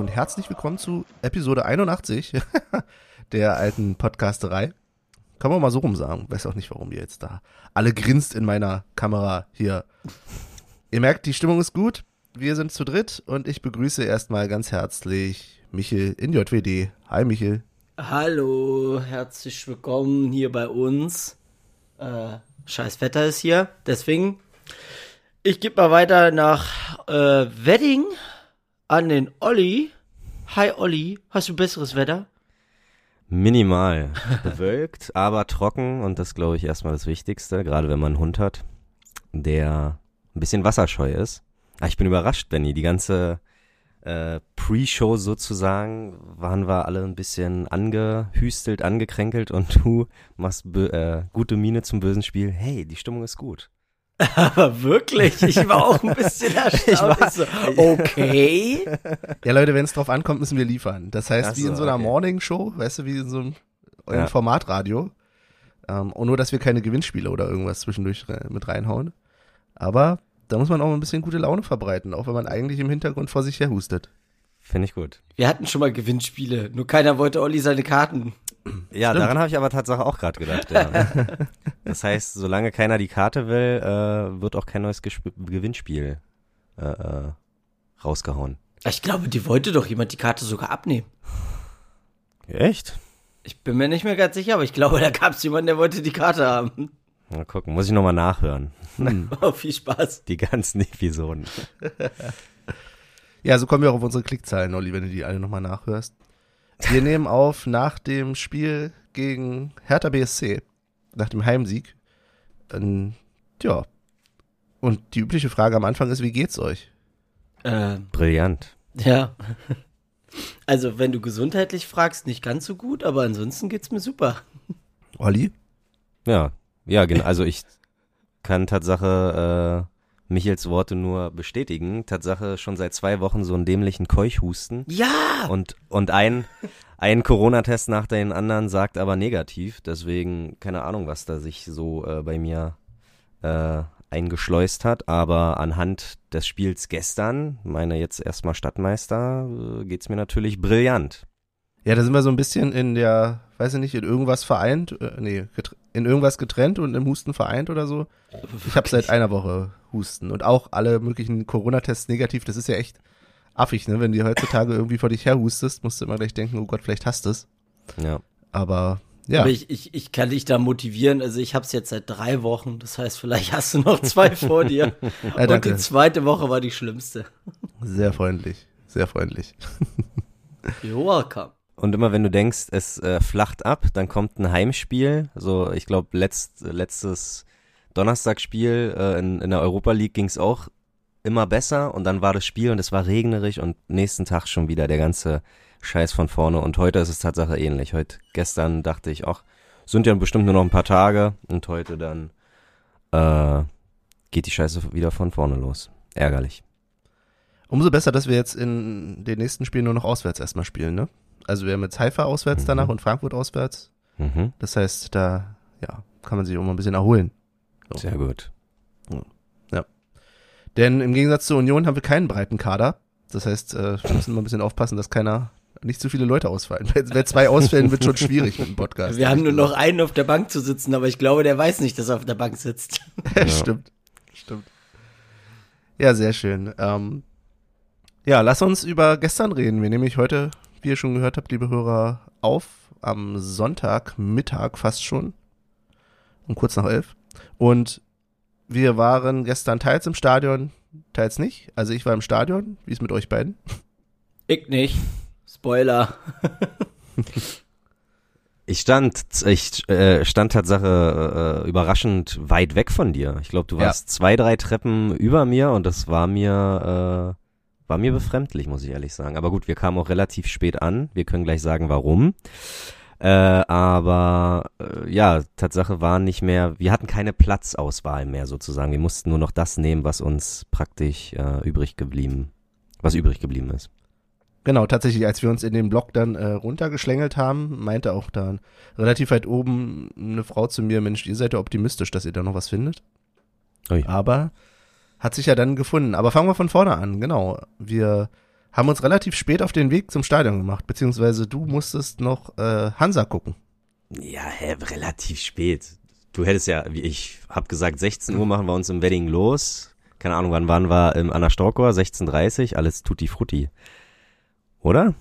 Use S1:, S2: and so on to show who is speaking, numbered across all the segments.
S1: und herzlich willkommen zu Episode 81 der alten Podcasterei. Kann man mal so rum sagen. Weiß auch nicht, warum ihr jetzt da alle grinst in meiner Kamera hier. Ihr merkt, die Stimmung ist gut. Wir sind zu dritt und ich begrüße erstmal ganz herzlich Michel in JWD. Hi Michel.
S2: Hallo, herzlich willkommen hier bei uns. Äh, scheiß Wetter ist hier, deswegen ich gebe mal weiter nach äh, Wedding an den Olli. Hi Olli, hast du besseres Wetter?
S3: Minimal. Bewölkt, aber trocken und das glaube ich erstmal das Wichtigste, gerade wenn man einen Hund hat, der ein bisschen wasserscheu ist. Ah, ich bin überrascht, Benny. Die ganze äh, Pre-Show sozusagen waren wir alle ein bisschen angehüstelt, angekränkelt und du machst äh, gute Miene zum bösen Spiel. Hey, die Stimmung ist gut.
S2: Aber wirklich, ich war auch ein bisschen erstaunt. Ich war, so, okay.
S1: Ja, Leute, wenn es drauf ankommt, müssen wir liefern. Das heißt, so, wie in so einer okay. Morning-Show, weißt du, wie in so einem ja. Formatradio. Ähm, und nur, dass wir keine Gewinnspiele oder irgendwas zwischendurch mit reinhauen. Aber da muss man auch ein bisschen gute Laune verbreiten, auch wenn man eigentlich im Hintergrund vor sich her hustet.
S3: Finde ich gut.
S2: Wir hatten schon mal Gewinnspiele, nur keiner wollte Olli seine Karten
S3: ja, Stimmt. daran habe ich aber tatsächlich auch gerade gedacht. Ja. das heißt, solange keiner die Karte will, äh, wird auch kein neues Gesp Gewinnspiel äh, äh, rausgehauen.
S2: Ich glaube, die wollte doch jemand die Karte sogar abnehmen.
S3: Echt?
S2: Ich bin mir nicht mehr ganz sicher, aber ich glaube, da gab es jemanden, der wollte die Karte haben.
S3: Mal gucken, muss ich nochmal nachhören.
S2: Hm. Oh, viel Spaß.
S3: Die ganzen Episoden.
S1: ja, so kommen wir auch auf unsere Klickzahlen, Olli, wenn du die alle nochmal nachhörst. Wir nehmen auf nach dem Spiel gegen Hertha BSC, nach dem Heimsieg. Ähm, ja. Und die übliche Frage am Anfang ist, wie geht's euch?
S3: Äh, Brillant.
S2: Ja. Also, wenn du gesundheitlich fragst, nicht ganz so gut, aber ansonsten geht's mir super.
S1: Olli?
S3: Ja, ja, genau. Also ich kann Tatsache äh, Michels Worte nur bestätigen. Tatsache schon seit zwei Wochen so einen dämlichen Keuchhusten.
S2: Ja!
S3: Und, und ein, ein Corona-Test nach den anderen sagt aber negativ. Deswegen keine Ahnung, was da sich so äh, bei mir äh, eingeschleust hat. Aber anhand des Spiels gestern, meine jetzt erstmal Stadtmeister, äh, geht's mir natürlich brillant.
S1: Ja, da sind wir so ein bisschen in der, weiß ich nicht, in irgendwas vereint, äh, nee, in irgendwas getrennt und im Husten vereint oder so. Ich habe seit einer Woche Husten und auch alle möglichen Corona-Tests negativ. Das ist ja echt affig, ne? Wenn du heutzutage irgendwie vor dich her hustest, musst du immer gleich denken, oh Gott, vielleicht hast du es.
S3: Ja.
S1: Aber ja.
S2: Aber ich, ich, ich kann dich da motivieren. Also ich habe es jetzt seit drei Wochen. Das heißt, vielleicht hast du noch zwei vor dir. ja, und die zweite Woche war die schlimmste.
S1: Sehr freundlich, sehr freundlich.
S2: You're welcome.
S3: Und immer wenn du denkst, es äh, flacht ab, dann kommt ein Heimspiel. So, ich glaube, letzt, letztes Donnerstagsspiel äh, in, in der Europa League ging es auch immer besser und dann war das Spiel und es war regnerisch und nächsten Tag schon wieder der ganze Scheiß von vorne. Und heute ist es Tatsache ähnlich. Heute, gestern dachte ich, ach, sind ja bestimmt nur noch ein paar Tage und heute dann äh, geht die Scheiße wieder von vorne los. Ärgerlich.
S1: Umso besser, dass wir jetzt in den nächsten Spielen nur noch auswärts erstmal spielen, ne? Also wir haben jetzt Haifa auswärts mhm. danach und Frankfurt auswärts. Mhm. Das heißt, da ja, kann man sich auch mal ein bisschen erholen.
S3: So. Sehr gut.
S1: Ja. Denn im Gegensatz zur Union haben wir keinen breiten Kader. Das heißt, äh, wir müssen mal ein bisschen aufpassen, dass keiner, nicht zu viele Leute ausfallen. Wer zwei ausfällen, wird schon schwierig mit dem Podcast.
S2: Wir haben nur gesagt. noch einen auf der Bank zu sitzen, aber ich glaube, der weiß nicht, dass er auf der Bank sitzt.
S1: ja. Stimmt. Stimmt. Ja, sehr schön. Ähm, ja, lass uns über gestern reden. Wir nehmen nämlich heute wie ihr schon gehört habt, liebe Hörer, auf am Sonntagmittag fast schon. Um kurz nach elf. Und wir waren gestern teils im Stadion, teils nicht. Also ich war im Stadion. Wie ist mit euch beiden?
S2: Ich nicht. Spoiler.
S3: ich stand, ich äh, stand Tatsache äh, überraschend weit weg von dir. Ich glaube, du warst ja. zwei, drei Treppen über mir und das war mir äh, war mir befremdlich, muss ich ehrlich sagen. Aber gut, wir kamen auch relativ spät an. Wir können gleich sagen, warum. Äh, aber äh, ja, Tatsache war nicht mehr, wir hatten keine Platzauswahl mehr sozusagen. Wir mussten nur noch das nehmen, was uns praktisch äh, übrig geblieben, was übrig geblieben ist.
S1: Genau, tatsächlich, als wir uns in den Block dann äh, runtergeschlängelt haben, meinte auch dann relativ weit oben eine Frau zu mir, Mensch, ihr seid ja optimistisch, dass ihr da noch was findet. Ui. Aber hat sich ja dann gefunden. Aber fangen wir von vorne an, genau. Wir haben uns relativ spät auf den Weg zum Stadion gemacht, beziehungsweise du musstest noch äh, Hansa gucken.
S3: Ja, hä, relativ spät. Du hättest ja, wie ich hab gesagt, 16 Uhr machen wir uns im Wedding los. Keine Ahnung, wann waren wir im Anna Storkor? 16.30 alles tutti frutti. Oder?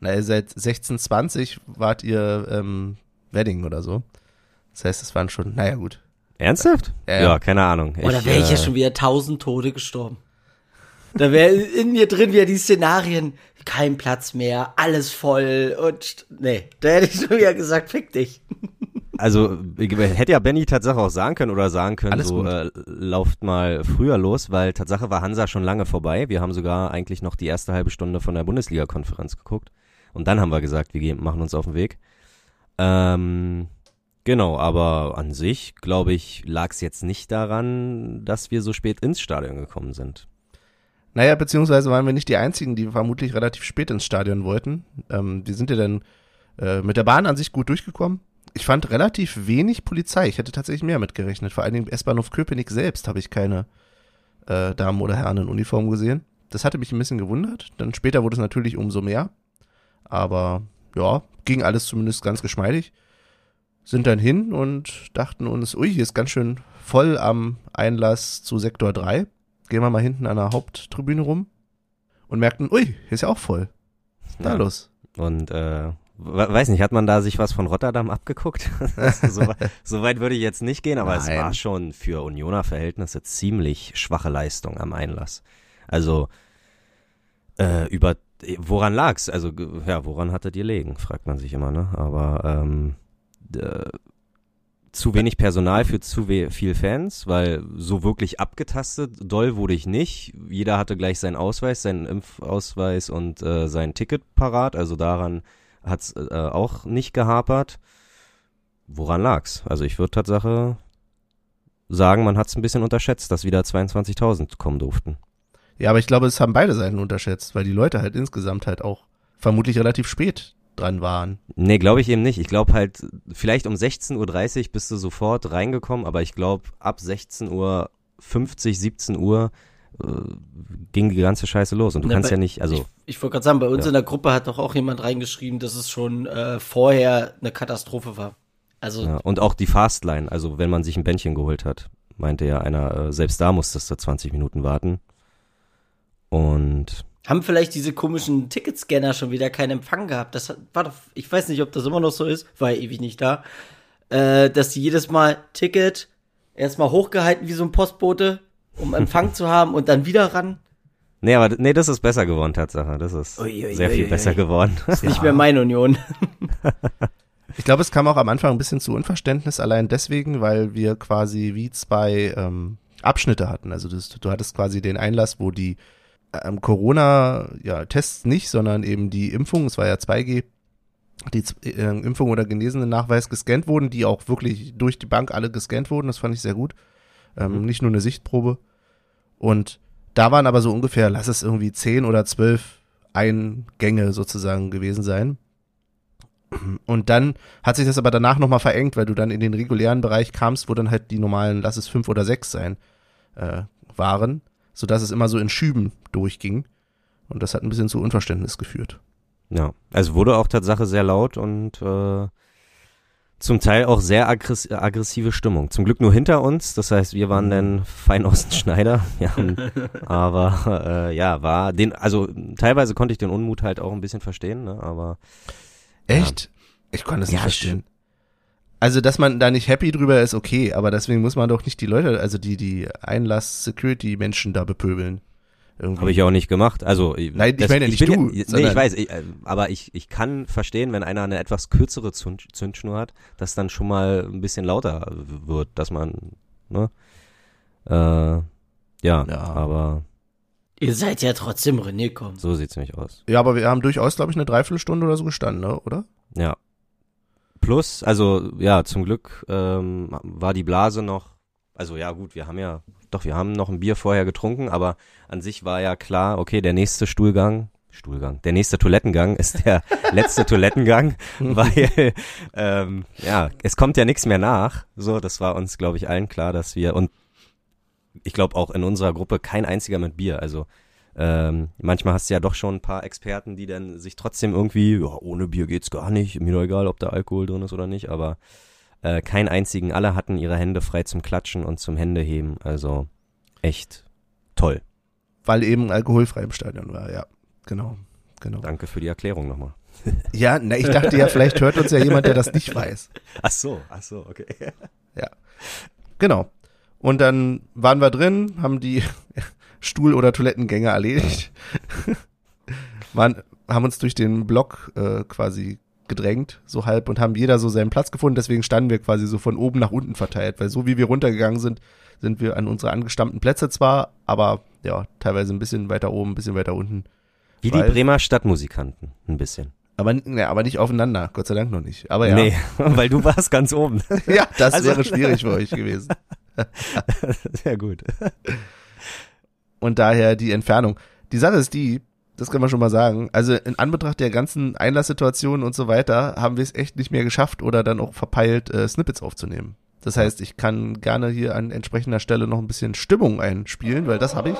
S1: Na, seit 1620 wart ihr ähm, Wedding oder so. Das heißt, es waren schon, naja gut.
S3: Ernsthaft?
S1: Ja,
S3: ja, keine Ahnung.
S2: Oder wäre ich ja
S3: äh,
S2: schon wieder tausend Tote gestorben. Da wäre in mir drin wieder die Szenarien, kein Platz mehr, alles voll und nee, da hätte ich schon wieder gesagt, fick dich.
S3: Also hätte ja Benny Tatsache auch sagen können oder sagen können,
S1: Alles
S3: so äh, lauft mal früher los, weil Tatsache war Hansa schon lange vorbei. Wir haben sogar eigentlich noch die erste halbe Stunde von der Bundesliga-Konferenz geguckt. Und dann haben wir gesagt, wir gehen, machen uns auf den Weg. Ähm, genau, aber an sich, glaube ich, lag es jetzt nicht daran, dass wir so spät ins Stadion gekommen sind.
S1: Naja, beziehungsweise waren wir nicht die Einzigen, die vermutlich relativ spät ins Stadion wollten. Ähm, wir sind ja dann äh, mit der Bahn an sich gut durchgekommen. Ich fand relativ wenig Polizei. Ich hätte tatsächlich mehr mitgerechnet. Vor allen Dingen S-Bahnhof Köpenick selbst habe ich keine äh, Damen oder Herren in Uniform gesehen. Das hatte mich ein bisschen gewundert. Dann später wurde es natürlich umso mehr. Aber ja, ging alles zumindest ganz geschmeidig. Sind dann hin und dachten uns, ui, hier ist ganz schön voll am Einlass zu Sektor 3 gehen wir mal hinten an der Haupttribüne rum und merkten, ui, hier ist ja auch voll. Was ist da
S3: Ja.
S1: los?
S3: Und äh, we- weiß nicht, hat man da sich was von Rotterdam abgeguckt? so, wei- so weit würde ich jetzt nicht gehen, aber es
S1: Nein.
S3: war schon für Unioner Verhältnisse ziemlich schwache Leistung am Einlass. Also äh, über woran lag's? Also ja, woran hattet ihr legen? Fragt man sich immer, ne? Aber ähm, äh, zu wenig Personal für zu viel Fans, weil so wirklich abgetastet, doll wurde ich nicht. Jeder hatte gleich seinen Ausweis, seinen Impfausweis und äh, sein Ticket parat, also daran hat's äh, auch nicht gehapert. Woran lag's? Also ich würde Tatsache sagen, man hat's ein bisschen unterschätzt, dass wieder 22.000 kommen durften.
S1: Ja, aber ich glaube, es haben beide Seiten unterschätzt, weil die Leute halt insgesamt halt auch vermutlich relativ spät dran waren.
S3: Nee, glaube ich eben nicht. Ich glaube halt, vielleicht um 16.30 Uhr bist du sofort reingekommen, aber ich glaube, ab 16.50 Uhr, 17 Uhr äh, ging die ganze Scheiße los. Und du
S2: Na,
S3: kannst
S2: bei-
S3: ja nicht, also
S2: ich ich wollte gerade sagen, bei uns
S3: Ja.
S2: in der Gruppe hat doch auch jemand reingeschrieben, dass es schon äh, vorher eine Katastrophe war. Also
S3: Ja, und auch die Fastline, also wenn man sich ein Bändchen geholt hat, meinte ja einer, äh, selbst da musstest du 20 Minuten warten. Und
S2: haben vielleicht diese komischen Ticketscanner schon wieder keinen Empfang gehabt. Das war doch, ich weiß nicht, ob das immer noch so ist, war ja ewig nicht da. Äh, dass die jedes Mal Ticket erstmal hochgehalten wie so ein Postbote, um Empfang zu haben und dann wieder ran.
S3: nee, aber nee, das ist besser geworden, Tatsache. Das ist
S2: Ui, ui,
S3: sehr
S2: ui,
S3: viel
S2: ui.
S3: besser geworden.
S2: Ist nicht mehr meine Union.
S1: Ich glaube, es kam auch am Anfang ein bisschen zu Unverständnis, allein deswegen, weil wir quasi wie zwei ähm, Abschnitte hatten. Also das, du hattest quasi den Einlass, wo die ähm, Corona-Tests nicht, sondern eben die Impfung, es war ja 2G, die äh, Impfung oder Genesenen-Nachweis gescannt wurden, die auch wirklich durch die Bank alle gescannt wurden. Das fand ich sehr gut. Ähm,
S3: Mhm.
S1: Nicht nur eine Sichtprobe. Und da waren aber so ungefähr, lass es irgendwie zehn oder zwölf Eingänge sozusagen gewesen sein. Und dann hat sich das aber danach nochmal verengt, weil du dann in den regulären Bereich kamst, wo dann halt die normalen, lass es fünf oder sechs sein, äh, waren, sodass es immer so in Schüben durchging. Und das hat ein bisschen zu Unverständnis geführt.
S3: Ja, also wurde auch Tatsache sehr laut und äh, zum Teil auch sehr aggress aggressive Stimmung. Zum Glück nur hinter uns, das heißt, wir waren dann fein aus dem Schneider. Ja, aber äh, ja, war den, also teilweise konnte ich den Unmut halt auch ein bisschen verstehen, ne? aber
S1: Echt? Ich konnte es nicht
S3: Ja,
S1: verstehen. Also, dass man da nicht happy drüber ist, okay, aber deswegen muss man doch nicht die Leute, also die, die Einlass-Security-Menschen da bepöbeln. Irgendwie.
S3: habe ich auch nicht gemacht. Also
S1: Nein, ich meine ja nicht
S3: bin
S1: du,
S3: Ja, nee, ich weiß, ich, äh, aber ich, ich kann verstehen, wenn einer eine etwas kürzere Zünd Zündschnur hat, dass dann schon mal ein bisschen lauter wird, dass man, ne? Äh, ja,
S1: Ja.
S3: aber
S2: Ihr seid ja trotzdem reingekommen.
S3: so sieht's nämlich aus.
S1: Ja, aber wir haben durchaus, glaube ich, eine Dreiviertelstunde oder so gestanden, ne? oder?
S3: Ja. Plus, also ja, zum Glück ähm, war die Blase noch, also ja gut, wir haben ja, doch, wir haben noch ein Bier vorher getrunken, aber an sich war ja klar, okay, der nächste Stuhlgang, Stuhlgang, der nächste Toilettengang ist der letzte Toilettengang, weil ähm, ja, es kommt ja nichts mehr nach. So, das war uns, glaube ich, allen klar, dass wir und ich glaube auch in unserer Gruppe kein einziger mit Bier. Also ähm, manchmal hast du ja doch schon ein paar Experten, die dann sich trotzdem irgendwie, ja, ohne Bier geht's gar nicht, mir doch egal, ob da Alkohol drin ist oder nicht, aber äh, keinen einzigen, alle hatten ihre Hände frei zum Klatschen und zum Händeheben, also echt toll.
S1: Weil eben alkoholfrei im Stadion war, ja, genau, genau.
S3: Danke für die Erklärung nochmal.
S1: Ja, na, ich dachte ja, vielleicht hört uns ja jemand, der das nicht weiß.
S3: Ach so, ach so, okay.
S1: Ja, genau. Und dann waren wir drin, haben die Stuhl- oder Toilettengänge erledigt, waren, haben uns durch den Block äh, quasi gedrängt, so halb, und haben jeder so seinen Platz gefunden. Deswegen standen wir quasi so von oben nach unten verteilt, weil so wie wir runtergegangen sind, sind wir an unsere angestammten Plätze zwar, aber ja, teilweise ein bisschen weiter oben, ein bisschen weiter unten.
S3: Wie die Bremer Stadtmusikanten, ein bisschen.
S1: Aber, ja, aber nicht aufeinander, Gott sei Dank noch nicht. Aber ja,
S3: Nee, weil du warst ganz oben.
S1: ja das
S3: Also-
S1: wäre schwierig für euch gewesen.
S3: Sehr gut.
S1: Und daher die Entfernung. Die Sache ist die, das kann man schon mal sagen, also in Anbetracht der ganzen Einlasssituationen und so weiter, haben wir es echt nicht mehr geschafft oder dann auch verpeilt, äh, Snippets aufzunehmen. Das heißt, ich kann gerne hier an entsprechender Stelle noch ein bisschen Stimmung einspielen, weil das habe ich.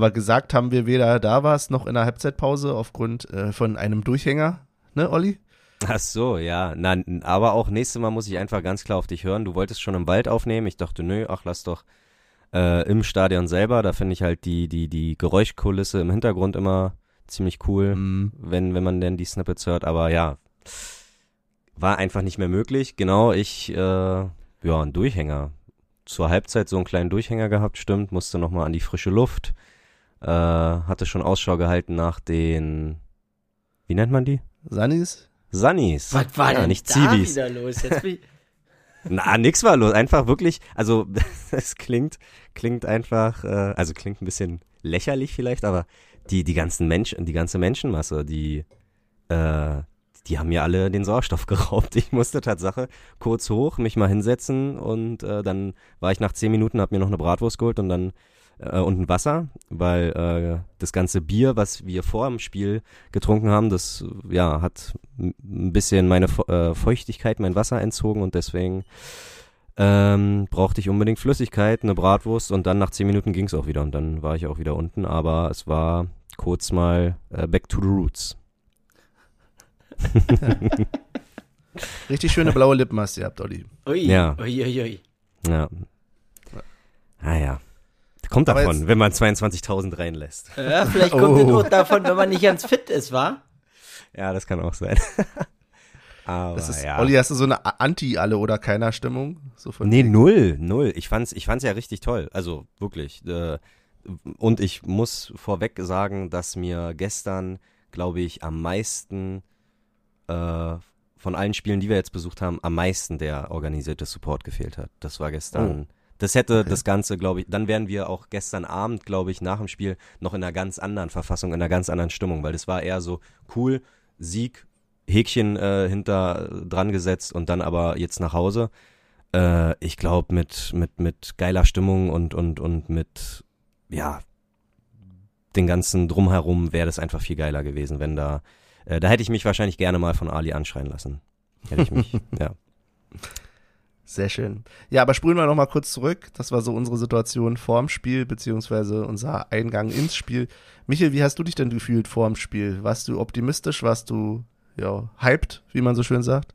S1: Aber gesagt haben wir weder da was noch in der Halbzeitpause aufgrund äh, von einem Durchhänger, ne, Olli?
S3: Ach so, ja. Na, aber auch nächstes Mal muss ich einfach ganz klar auf dich hören. Du wolltest schon im Wald aufnehmen. Ich dachte, nö, ach, lass doch äh, im Stadion selber. Da finde ich halt die, die, die Geräuschkulisse im Hintergrund immer ziemlich cool,
S1: Mhm.
S3: wenn, wenn man denn die Snippets hört. Aber ja, war einfach nicht mehr möglich. Genau, ich, äh, ja, ein Durchhänger. Zur Halbzeit so einen kleinen Durchhänger gehabt, stimmt. Musste nochmal an die frische Luft. Äh, hatte schon Ausschau gehalten nach den, wie nennt man die?
S1: Sunnis?
S3: Sunnies.
S2: Was war
S3: ja,
S2: denn
S3: nicht
S2: da
S3: Zivis.
S2: wieder los? Jetzt bin ich,
S3: Na, nix war los. Einfach wirklich, also es klingt, klingt einfach, äh, also klingt ein bisschen lächerlich vielleicht, aber die, die ganzen Menschen, die ganze Menschenmasse, die, äh, die haben mir alle den Sauerstoff geraubt. Ich musste Tatsache kurz hoch, mich mal hinsetzen und äh, dann war ich nach zehn Minuten, hab mir noch eine Bratwurst geholt und dann äh, und ein Wasser, weil äh, das ganze Bier, was wir vor dem Spiel getrunken haben, das ja hat ein bisschen meine Fe- äh, Feuchtigkeit, mein Wasser entzogen und deswegen ähm, brauchte ich unbedingt Flüssigkeit, eine Bratwurst und dann nach zehn Minuten ging's auch wieder und dann war ich auch wieder unten, aber es war kurz mal äh, back to the roots.
S1: Richtig schöne blaue Lippen hast du gehabt, Olli.
S2: ui,
S3: Ja.
S2: ui, ui, ui.
S3: Ja. Ah ja. Kommt davon,
S1: jetzt-
S3: wenn man 22.000 reinlässt.
S2: Ja, vielleicht kommt
S1: Oh.
S2: es auch davon, wenn man nicht ganz fit ist, wa?
S3: Ja, das kann auch sein. Aber
S1: Das ist,
S3: ja.
S1: Olli, hast du so eine Anti-Alle oder keiner Stimmung? So von
S3: Nee, null, null. Ich fand's, ich fand's ja richtig toll. Also wirklich. Äh, und ich muss vorweg sagen, dass mir gestern, glaube ich, am meisten äh, von allen Spielen, die wir jetzt besucht haben, am meisten der organisierte Support gefehlt hat. Das war gestern. Das hätte das Ganze, glaube ich, dann wären wir auch gestern Abend, glaube ich, nach dem Spiel noch in einer ganz anderen Verfassung, in einer ganz anderen Stimmung, weil das war eher so cool, Sieg, Häkchen äh, hinter dran gesetzt und dann aber jetzt nach Hause. Äh, ich glaube, mit, mit, mit geiler Stimmung und, und, und mit, ja, den ganzen Drumherum wäre das einfach viel geiler gewesen, wenn da, äh, da hätte ich mich wahrscheinlich gerne mal von Ali anschreien lassen. Hätte ich mich, ja.
S1: Sehr schön. Ja, aber spulen wir noch mal kurz zurück. Das war so unsere Situation vorm Spiel, beziehungsweise unser Eingang ins Spiel. Michael, wie hast du dich denn gefühlt vorm Spiel? Warst du optimistisch? Warst du, ja, hyped, wie man so schön sagt?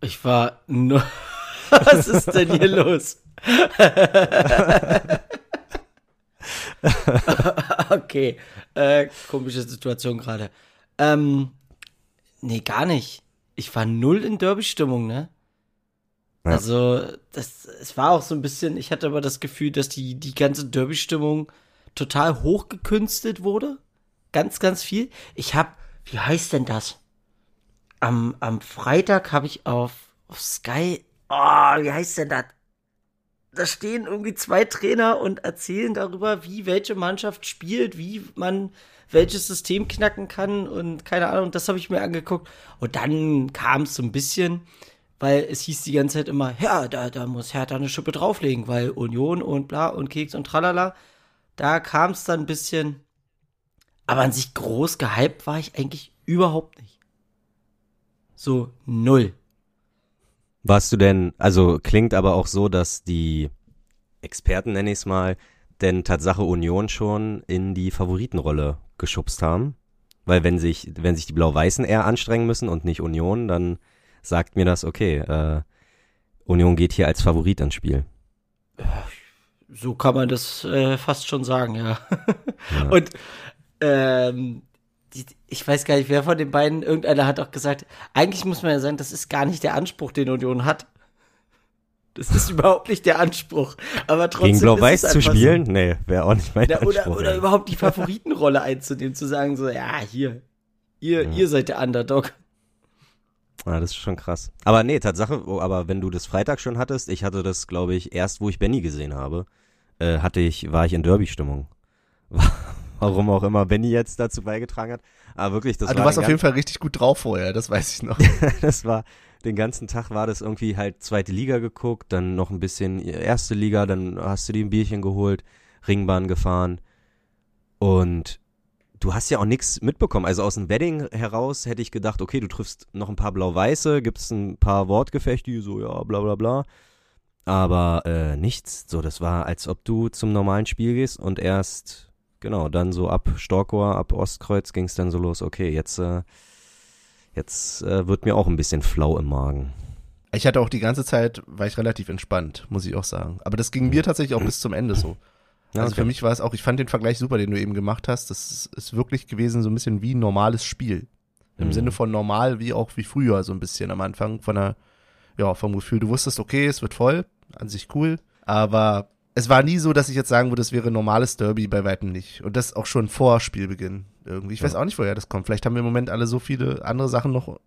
S2: Ich war nur. Was ist denn hier los? okay, äh, komische Situation gerade. Ähm, nee, gar nicht. Ich war null in Derby-Stimmung, ne?
S3: Ja.
S2: Also, das, es war auch so ein bisschen, ich hatte aber das Gefühl, dass die, die ganze Derby-Stimmung total hochgekünstelt wurde. Ganz, ganz viel. Ich hab, wie heißt denn das? Am, am Freitag habe ich auf, auf Sky, oh, wie heißt denn das? Da stehen irgendwie zwei Trainer und erzählen darüber, wie welche Mannschaft spielt, wie man welches System knacken kann und keine Ahnung, das habe ich mir angeguckt. Und dann kam es so ein bisschen, weil es hieß die ganze Zeit immer, ja, da, da muss Hertha eine Schippe drauflegen, weil Union und bla und Keks und tralala. Da kam es dann ein bisschen, aber an sich groß gehypt war ich eigentlich überhaupt nicht. So null.
S3: Warst du denn, also klingt aber auch so, dass die Experten, nenne ich es mal, denn Tatsache Union schon in die Favoritenrolle geschubst haben? Weil wenn sich, wenn sich die Blau-Weißen eher anstrengen müssen und nicht Union, dann sagt mir das, okay, äh, Union geht hier als Favorit ans Spiel.
S2: So kann man das äh, fast schon sagen, ja.
S3: Ja.
S2: Und ähm, die, ich weiß gar nicht, wer von den beiden, irgendeiner hat auch gesagt, eigentlich muss man ja sagen, das ist gar nicht der Anspruch, den Union hat. Das ist überhaupt nicht der Anspruch. Aber trotzdem.
S3: Gegen
S2: ist
S3: Blau-Weiß zu
S2: einfach so.
S3: spielen? Nee, wäre auch nicht mein
S2: Ja, oder,
S3: Anspruch.
S2: oder
S3: ey.
S2: überhaupt die Favoritenrolle einzunehmen, zu sagen, so, ja, hier, ihr,
S3: Ja.
S2: ihr seid der Underdog.
S3: Ah, das ist schon krass. Aber nee, Tatsache, oh, aber wenn du das Freitag schon hattest, ich hatte das, glaube ich, erst, wo ich Benny gesehen habe, äh, hatte ich, war ich in Derby-Stimmung. Warum auch immer Benny jetzt dazu beigetragen hat. Aber wirklich, das
S1: du
S3: war
S1: warst
S3: den
S1: auf jeden Fall richtig gut drauf vorher, das weiß ich noch.
S3: das war, den ganzen Tag war das irgendwie halt zweite Liga geguckt, dann noch ein bisschen erste Liga, dann hast du dir ein Bierchen geholt, Ringbahn gefahren und du hast ja auch nichts mitbekommen. Also aus dem Wedding heraus hätte ich gedacht, okay, du triffst noch ein paar Blau-Weiße, gibt's ein paar Wortgefechte, so, ja, bla bla bla. Aber äh, nichts. So, das war, als ob du zum normalen Spiel gehst und erst, genau, dann so ab Storkower, ab Ostkreuz ging es dann so los. Okay, jetzt, äh, jetzt äh, wird mir auch ein bisschen flau im Magen.
S1: Ich hatte auch die ganze Zeit, war ich relativ entspannt, muss ich auch sagen. Aber das ging mir tatsächlich auch bis zum Ende so. Also
S3: okay.
S1: für mich war es auch, ich fand den Vergleich super, den du eben gemacht hast. Das ist, ist wirklich gewesen so ein bisschen wie ein normales Spiel. Im
S3: Mhm.
S1: Sinne von normal, wie auch wie früher, so ein bisschen am Anfang von der, ja, vom Gefühl. Du wusstest, okay, es wird voll, an sich cool. Aber es war nie so, dass ich jetzt sagen würde, es wäre ein normales Derby, bei weitem nicht. Und das auch schon vor Spielbeginn irgendwie. Ich weiß
S3: Ja.
S1: auch nicht, woher das kommt. Vielleicht haben wir im Moment alle so viele andere Sachen noch,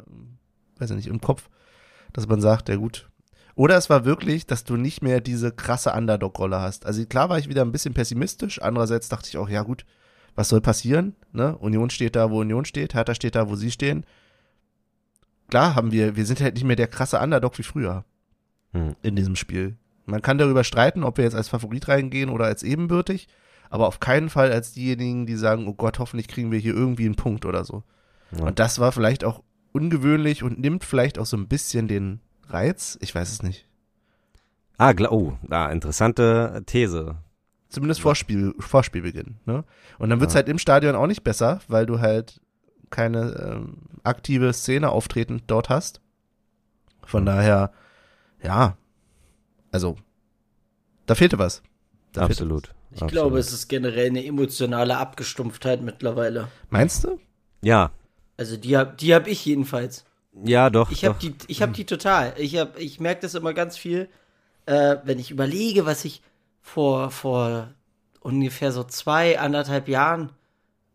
S1: weiß ich nicht, im Kopf, dass man sagt, ja gut. Oder es war wirklich, dass du nicht mehr diese krasse Underdog-Rolle hast. Also klar war ich wieder ein bisschen pessimistisch. Andererseits dachte ich auch, ja gut, was soll passieren? Ne? Union steht da, wo Union steht. Hertha steht da, wo sie stehen. Klar haben wir, wir sind halt nicht mehr der krasse Underdog wie früher
S3: Hm.
S1: in diesem Spiel. Man kann darüber streiten, ob wir jetzt als Favorit reingehen oder als ebenbürtig, aber auf keinen Fall als diejenigen, die sagen, oh Gott, hoffentlich kriegen wir hier irgendwie einen Punkt oder so.
S3: Ja.
S1: Und das war vielleicht auch ungewöhnlich und nimmt vielleicht auch so ein bisschen den Reiz. Ich weiß es nicht.
S3: Ah, oh, ah, interessante These.
S1: Zumindest Vorspiel, Vorspielbeginn. Ne? Und dann wird's
S3: Ja.
S1: halt im Stadion auch nicht besser, weil du halt keine ähm, aktive Szene auftreten dort hast. Von daher, ja, also, da fehlte was. Da fehlte
S3: Absolut.
S2: Ich
S3: Absolut.
S2: glaube, es ist generell eine emotionale Abgestumpftheit mittlerweile.
S1: was. Meinst du?
S3: Ja,
S2: Also die hab, die hab ich jedenfalls.
S3: ja, doch.
S2: Ich habe die, ich habe die total. Ich hab, ich merke das immer ganz viel, äh, wenn ich überlege, was ich vor vor ungefähr so zwei anderthalb Jahren,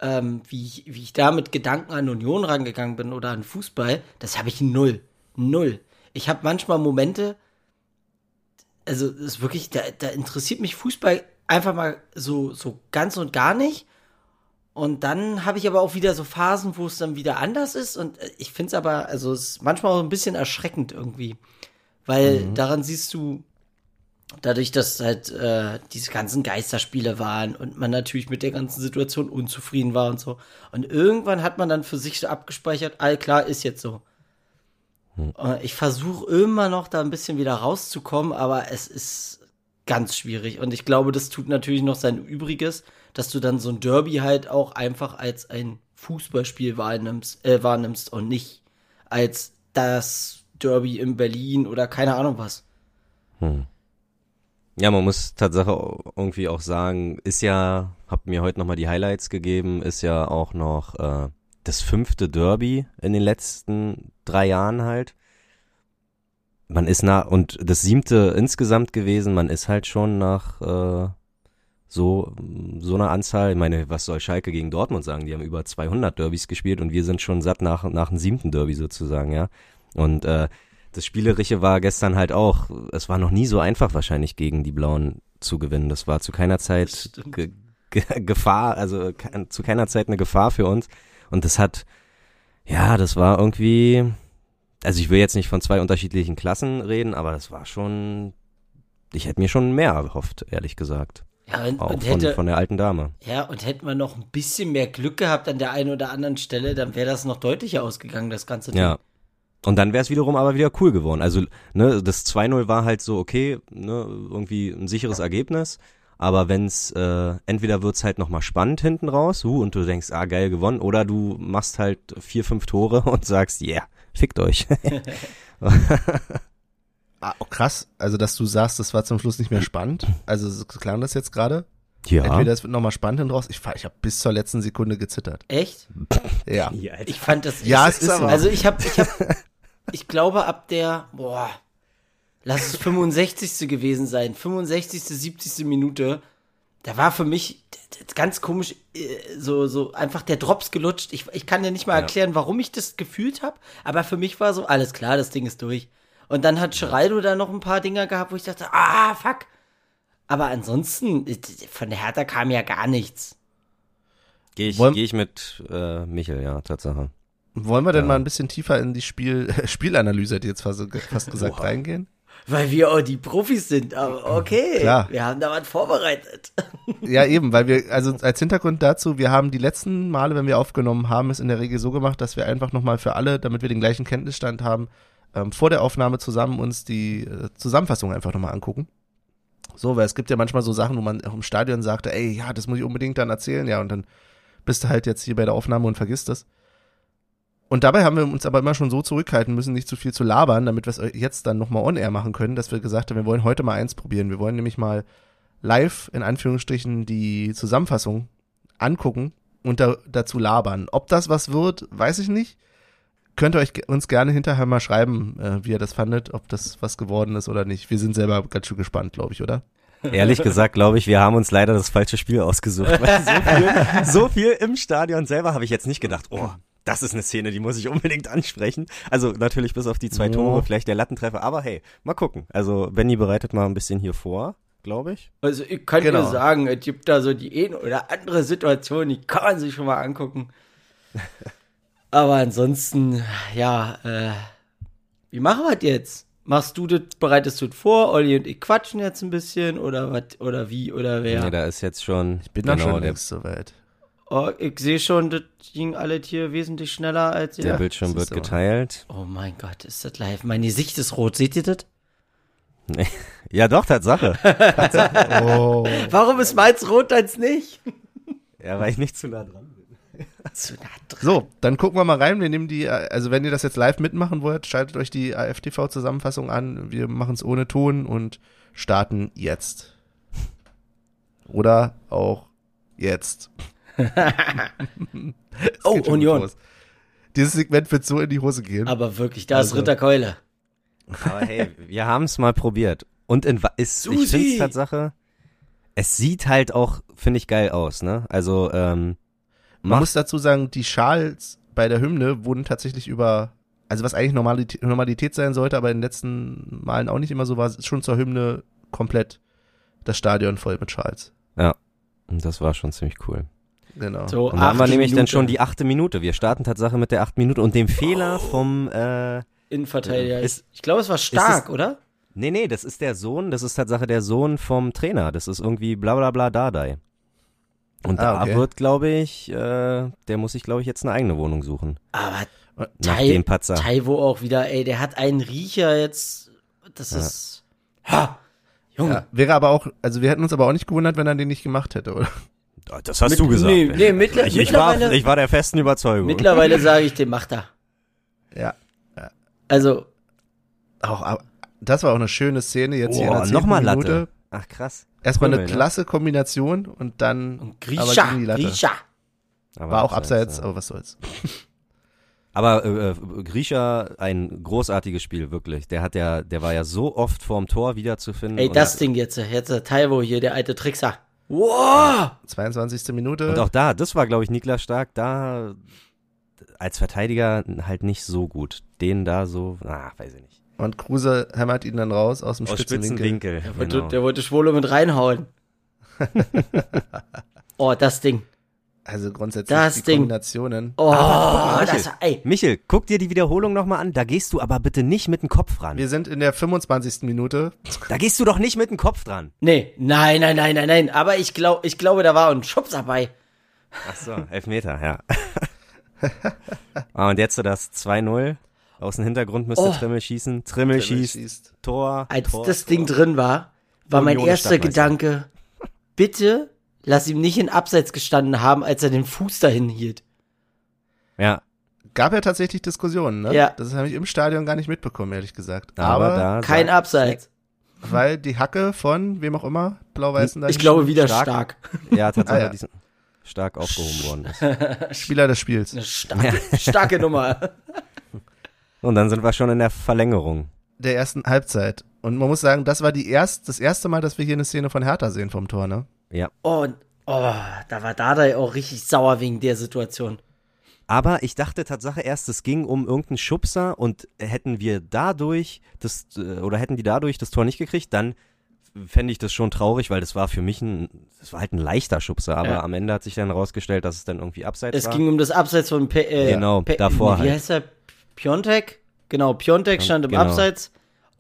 S2: ähm, wie ich, wie ich da mit Gedanken an Union rangegangen bin oder an Fußball, das habe ich null, null. Ich habe manchmal Momente, also es ist wirklich, da, da interessiert mich Fußball einfach mal so so ganz und gar nicht. Und dann habe ich aber auch wieder so Phasen, wo es dann wieder anders ist. Und äh, ich finde es aber, also es ist manchmal auch ein bisschen erschreckend irgendwie. Weil daran siehst du, dadurch, dass halt äh, diese ganzen Geisterspiele waren und man natürlich mit der ganzen Situation unzufrieden war und so. Und irgendwann hat man dann für sich so abgespeichert, all klar, ist jetzt so. Äh, Ich versuche immer noch da ein bisschen wieder rauszukommen, aber es ist ganz schwierig. Und ich glaube, das tut natürlich noch sein Übriges, dass du dann so ein Derby halt auch einfach als ein Fußballspiel wahrnimmst, äh, wahrnimmst und nicht als das Derby in Berlin oder keine Ahnung was.
S3: Ja, man muss Tatsache irgendwie auch sagen, ist ja, hab mir heute nochmal die Highlights gegeben, ist ja auch noch äh, das fünfte Derby in den letzten drei Jahren halt. Man ist nach, und das siebte insgesamt gewesen, man ist halt schon nach äh, so, so einer Anzahl, ich meine, was soll Schalke gegen Dortmund sagen? Die haben über 200 Derbys gespielt und wir sind schon satt nach, nach dem siebten Derby sozusagen, ja. Und äh, das Spielerische war gestern halt auch, es war noch nie so einfach wahrscheinlich gegen die Blauen zu gewinnen. Das war zu keiner Zeit Gefahr, also ke zu keiner Zeit eine Gefahr für uns. Und das hat, ja, das war irgendwie, also ich will jetzt nicht von zwei unterschiedlichen Klassen reden, aber das war schon, ich hätte mir schon mehr erhofft, ehrlich gesagt.
S2: Ja, und,
S3: Auch
S2: und
S3: von,
S2: hätte,
S3: von der alten Dame.
S2: ja, und hätten wir noch ein bisschen mehr Glück gehabt an der einen oder anderen Stelle, dann wäre das noch deutlicher ausgegangen, das ganze Ding.
S3: Ja. Und dann wäre es wiederum aber wieder cool geworden. Also, ne, das 2-0 war halt so, okay, ne, irgendwie ein sicheres Ergebnis. Aber wenn's, äh, entweder wird's halt nochmal spannend hinten raus, uh, und du denkst, ah, geil gewonnen, oder du machst halt vier, fünf Tore und sagst, yeah, fickt euch.
S1: Ah, oh, krass. Also, dass du sagst, das war zum Schluss nicht mehr spannend. Also, so klang das jetzt gerade.
S3: ja.
S1: Entweder es wird nochmal spannend hinten raus. Ich, ich habe bis zur letzten Sekunde gezittert.
S2: Echt?
S1: Ja.
S2: Ich fand das.
S1: Ja,
S2: ich,
S1: es ist so.
S2: Also ich habe, ich habe, ich glaube ab der, boah, lass es 65. gewesen sein, 65., 70. Minute. Da war für mich ganz komisch, äh, so, so einfach der Drops gelutscht. Ich, ich kann dir nicht mal
S3: Ja.
S2: erklären, warum ich das gefühlt habe, aber für mich war so, alles klar, das Ding ist durch. Und dann hat Geraldo da noch ein paar Dinger gehabt, wo ich dachte, ah, fuck. Aber ansonsten, von der Hertha kam ja gar nichts.
S3: Gehe ich, geh ich mit äh, Michel, ja, Tatsache.
S1: Wollen wir denn
S3: Ja.
S1: mal ein bisschen tiefer in die Spiel Spielanalyse, hätte ich jetzt fast, fast gesagt, reingehen?
S2: Weil wir auch die Profis sind, aber okay.
S1: Klar.
S2: Wir haben da was vorbereitet.
S1: Ja, eben, weil wir, also als Hintergrund dazu, wir haben die letzten Male, wenn wir aufgenommen haben, es in der Regel so gemacht, dass wir einfach nochmal für alle, damit wir den gleichen Kenntnisstand haben, ähm, vor der Aufnahme zusammen uns die äh, Zusammenfassung einfach nochmal angucken. So, weil es gibt ja manchmal so Sachen, wo man auch im Stadion sagte, ey, ja, das muss ich unbedingt dann erzählen, ja, und dann bist du halt jetzt hier bei der Aufnahme und vergisst das. Und dabei haben wir uns aber immer schon so zurückhalten müssen, nicht zu viel zu labern, damit wir es jetzt dann nochmal on-air machen können, dass wir gesagt haben, wir wollen heute mal eins probieren. Wir wollen nämlich mal live, in Anführungsstrichen, die Zusammenfassung angucken und da, dazu labern. Ob das was wird, weiß ich nicht. Könnt ihr euch uns gerne hinterher mal schreiben, äh, wie ihr das fandet, ob das was geworden ist oder nicht. Wir sind selber ganz schön gespannt, glaube ich, oder?
S3: Ehrlich gesagt, glaube ich, wir haben uns leider das falsche Spiel ausgesucht. So, viel, so viel im Stadion selber habe ich jetzt nicht gedacht, oh, das ist eine Szene, die muss ich unbedingt ansprechen. Also natürlich bis auf die zwei
S1: Ja.
S3: Tore, vielleicht der Lattentreffer, aber hey, mal gucken. Also Benny bereitet mal ein bisschen hier vor, glaube ich.
S2: Also ich kann
S1: Genau.
S2: nur sagen, es gibt da so die eine oder andere Situation, die kann man sich schon mal angucken. Aber ansonsten, ja, äh, wie machen wir das jetzt? Machst du das, bereitest du das vor, Olli und ich quatschen jetzt ein bisschen oder was, oder wie, oder wer?
S3: Nee, da ist jetzt schon,
S1: Bin dann
S3: genau,
S1: schon
S3: der,
S1: längst soweit.
S2: Oh, ich sehe schon, das ging alles hier wesentlich schneller als ihr.
S3: der Bildschirm wird
S1: so.
S3: geteilt.
S2: Oh mein Gott, ist das live? Mein Gesicht ist rot, seht ihr das?
S3: Ja doch, Tatsache.
S1: Oh.
S2: Warum ist meins rot als nicht?
S3: Ja, weil ich nicht zu nah dran bin.
S2: Zu nah dran.
S1: So, dann gucken wir mal rein. Wir nehmen die, also wenn ihr das jetzt live mitmachen wollt, schaltet euch die AFTV-Zusammenfassung an. Wir machen es ohne Ton und starten jetzt. Oder auch jetzt.
S2: Oh, Union.
S1: los. Dieses Segment wird so in die Hose gehen.
S2: Aber wirklich, da ist
S1: Also-
S2: Ritterkeule.
S3: Aber hey, wir haben es mal probiert. Und in, ist, ich finde es Tatsache, es sieht halt auch, finde ich, geil aus, ne? Also, ähm,
S1: Man muss dazu sagen, die Schals bei der Hymne wurden tatsächlich über, also was eigentlich Normalität, Normalität sein sollte, aber in den letzten Malen auch nicht immer so war, schon zur Hymne komplett das Stadion voll mit Schals.
S3: Und das war schon ziemlich cool.
S1: Genau.
S2: So,
S3: Und da haben wir nämlich dann
S2: Minute.
S3: schon die achte Minute. Wir starten Tatsache mit der achten Minute und dem Fehler vom, äh,
S2: Innenverteidiger.
S3: Ist-
S2: ich glaube, es war stark,
S3: es-
S2: oder?
S3: nee, nee, das ist der Sohn, das ist Tatsache der Sohn vom Trainer. Das ist irgendwie bla bla bla Dardai. Und
S1: Ah,
S3: da
S1: okay.
S3: wird, glaube ich, äh, der muss sich, glaube ich, jetzt eine eigene Wohnung suchen.
S2: Aber
S3: Nach
S2: Tai-
S3: dem Patzer.
S2: Taiwo auch wieder, ey, der hat einen Riecher jetzt. Das ist. Ha! Junge.
S1: Ja, wäre aber auch, also wir hätten uns aber auch nicht gewundert, wenn er den nicht gemacht hätte, oder?
S3: Das hast
S2: Mit-
S3: du gesagt.
S2: nee, nee, mittler-
S3: ich, ich, war,
S2: mittlerweile-
S3: ich war der festen Überzeugung.
S2: Mittlerweile sage ich, den macht er.
S1: Ja.
S2: Also,
S1: Auch, aber das war auch eine schöne Szene jetzt hier in der
S3: Boah,
S1: zehnten
S3: nochmal Latte.
S1: Minute.
S3: Ach krass.
S1: Erstmal eine
S3: Krümel, ne?
S1: klasse Kombination und dann
S2: und
S1: aber
S2: Grisha,
S1: gegen die Latte.
S2: Grisha.
S3: Aber
S1: War auch abseits,
S3: ja.
S1: aber was soll's.
S3: Aber äh, äh, Grisha, ein großartiges Spiel, wirklich. Der hat ja, der war ja so oft vorm Tor wiederzufinden.
S2: Ey, das Ding jetzt, jetzt der Taiwo hier, der alte Trickser. Wow!
S1: 22. Minute.
S3: Und auch da, das war, glaube ich, Niklas Stark, da als Verteidiger halt nicht so gut. Den da so, ah, weiß ich nicht.
S1: Und Kruse hämmert ihn dann raus aus dem
S3: Aus
S1: Spitzenwinkel.
S3: Spitzenwinkel.
S2: Der wollte,
S3: genau.
S2: der wollte Schwolo mit reinhauen. oh, das Ding.
S1: Also grundsätzlich
S2: Das
S1: die
S2: Ding.
S1: Kombinationen.
S2: Oh,
S3: mal,
S2: das,
S3: Michel.
S2: ey.
S3: Michel, guck dir die Wiederholung nochmal an. Da gehst du aber bitte nicht mit dem Kopf ran.
S1: Wir sind in der 25. Minute.
S3: Da gehst du doch nicht mit dem Kopf dran.
S2: Nee, nein, nein, nein, nein, nein. Aber ich glaube, ich glaube, da war ein Schubs dabei.
S3: Ach so, Elfmeter, ja. ah, und jetzt so das 2-0. Aus dem Hintergrund müsste
S2: Oh.
S3: Trimmel schießen. Trimmel,
S1: Trimmel
S3: schießt.
S1: schießt.
S3: Tor.
S2: Als
S3: Tor,
S2: das
S3: Tor.
S2: Ding drin war, war mein
S3: Union
S2: erster
S3: Stadtmeister.
S2: Gedanke, bitte lass ihm nicht in Abseits gestanden haben, als er den Fuß dahin hielt.
S3: Ja,
S1: Gab ja tatsächlich Diskussionen, ne?
S2: Ja.
S1: Das habe ich im Stadion gar nicht mitbekommen, ehrlich gesagt.
S3: aber,
S1: Aber,
S3: da.
S2: Kein Abseits.
S1: weil die Hacke von wem auch immer, blau-weißen, da
S2: Ich glaube wieder
S3: Stark.
S2: stark.
S3: Ja, tatsächlich
S1: Ah, ja.
S3: stark aufgehoben worden ist.
S1: Spieler des Spiels.
S2: Eine starke, starke Nummer.
S3: Und dann sind wir schon in der Verlängerung.
S1: Der ersten Halbzeit. Und man muss sagen, das war die erst, das erste Mal, dass wir hier eine Szene von Hertha sehen vom Tor, ne?
S3: Ja.
S2: Oh, und- oh, da war Dada auch richtig sauer wegen der Situation.
S3: Aber ich dachte Tatsache erst, es ging um irgendeinen Schubser und hätten wir dadurch das, äh, oder hätten die dadurch das Tor nicht gekriegt, dann fände ich das schon traurig, weil das war für mich ein, das war halt ein leichter Schubser, aber
S2: Ja.
S3: am Ende hat sich dann herausgestellt, dass es dann irgendwie abseits
S2: Es
S3: war.
S2: ging um das Abseits von Pe äh,
S3: Genau,
S2: Pe
S3: davor
S2: Wie
S3: halt.
S2: heißt er? Piontek? Genau, Piontek stand im
S3: genau.
S2: Abseits.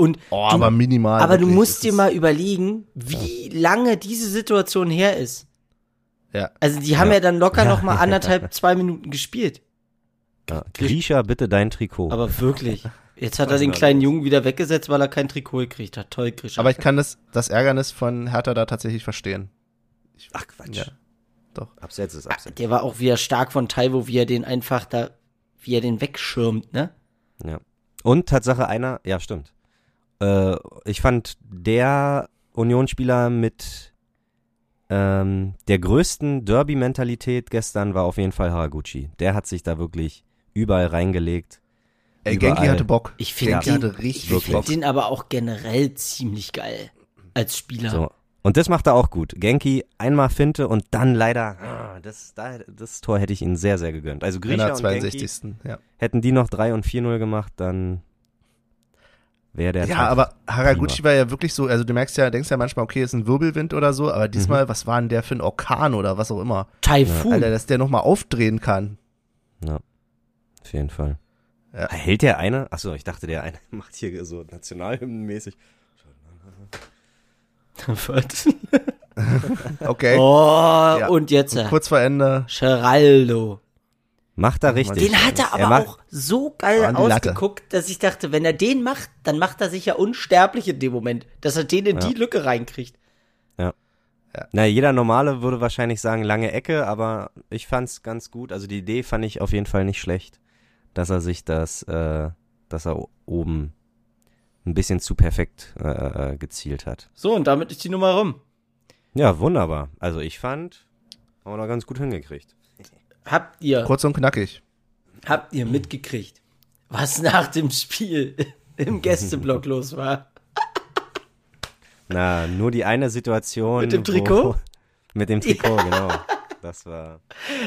S2: Und
S1: Oh,
S2: du,
S1: aber minimal.
S2: aber du
S1: wirklich.
S2: musst
S1: Das
S2: dir mal überlegen, wie lange diese Situation her ist.
S1: Ja.
S2: Also die haben
S3: Ja.
S2: ja, dann locker
S3: Ja.
S2: noch mal anderthalb, zwei Minuten gespielt.
S3: ja. Grisha, bitte dein Trikot.
S2: Aber wirklich, Jetzt hat er den kleinen Jungen wieder weggesetzt, weil er kein Trikot gekriegt hat. Toll, Grisha.
S1: Aber ich kann das, das Ärgernis von Hertha da tatsächlich verstehen.
S3: Ach Quatsch.
S1: Ja. Doch.
S3: Abseits ist abseits.
S2: Der war auch wieder stark von Taiwo, wie er den einfach da, wie er den wegschirmt, ne?
S3: Ja. Und Tatsache einer, ja stimmt. Äh, ich fand der Unionsspieler mit ähm, der größten Derby-Mentalität gestern war auf jeden Fall Haraguchi. Der hat sich da wirklich überall reingelegt.
S1: Ey,
S3: Überall.
S1: Genki hatte Bock.
S2: Ich finde find den aber auch generell ziemlich geil als Spieler.
S3: So. Und das macht er auch gut. Genki einmal Finte und dann leider, ah, das, da, das Tor hätte ich ihnen sehr, sehr gegönnt. Also
S1: der
S3: und Genki
S1: 62. Ja,
S3: hätten die noch 3 und 4-0 gemacht, dann wäre der
S1: ja
S3: Tag
S1: aber Haraguchi
S3: prima.
S1: war ja wirklich so, also du merkst ja, denkst ja manchmal, okay, ist ein Wirbelwind oder so, aber
S3: Mhm.
S1: diesmal, was war denn der für ein Orkan oder was auch immer?
S2: Taifun.
S1: Alter, dass der nochmal aufdrehen kann.
S3: Ja, auf jeden Fall.
S1: Ja.
S3: Hält der eine? Achso, ich dachte, der eine macht hier so nationalhymnenmäßig.
S2: Was?
S1: Okay.
S2: Oh, und jetzt
S1: Kurz vor Ende.
S2: Geraldo.
S3: Macht er richtig.
S2: Den hat er aber
S3: macht,
S2: auch so geil ausgeguckt, dass ich dachte, wenn er den macht, dann macht er sich ja unsterblich in dem Moment, dass er den in
S3: Ja.
S2: die Lücke reinkriegt.
S3: Na, jeder Normale würde wahrscheinlich sagen, lange Ecke, aber ich fand's ganz gut. Also die Idee fand ich auf jeden Fall nicht schlecht, dass er sich das, äh, dass er oben ein bisschen zu perfekt äh, äh, gezielt hat.
S2: So, und damit ist die Nummer rum.
S3: Ja, wunderbar. Also ich fand, haben wir noch ganz gut hingekriegt.
S2: Habt ihr,
S1: Kurz und knackig.
S2: habt ihr mitgekriegt, was nach dem Spiel im Gästeblock los war?
S3: Na, nur die eine Situation.
S2: Mit dem
S3: wo-
S2: Trikot?
S3: Mit dem Trikot, genau. Das war.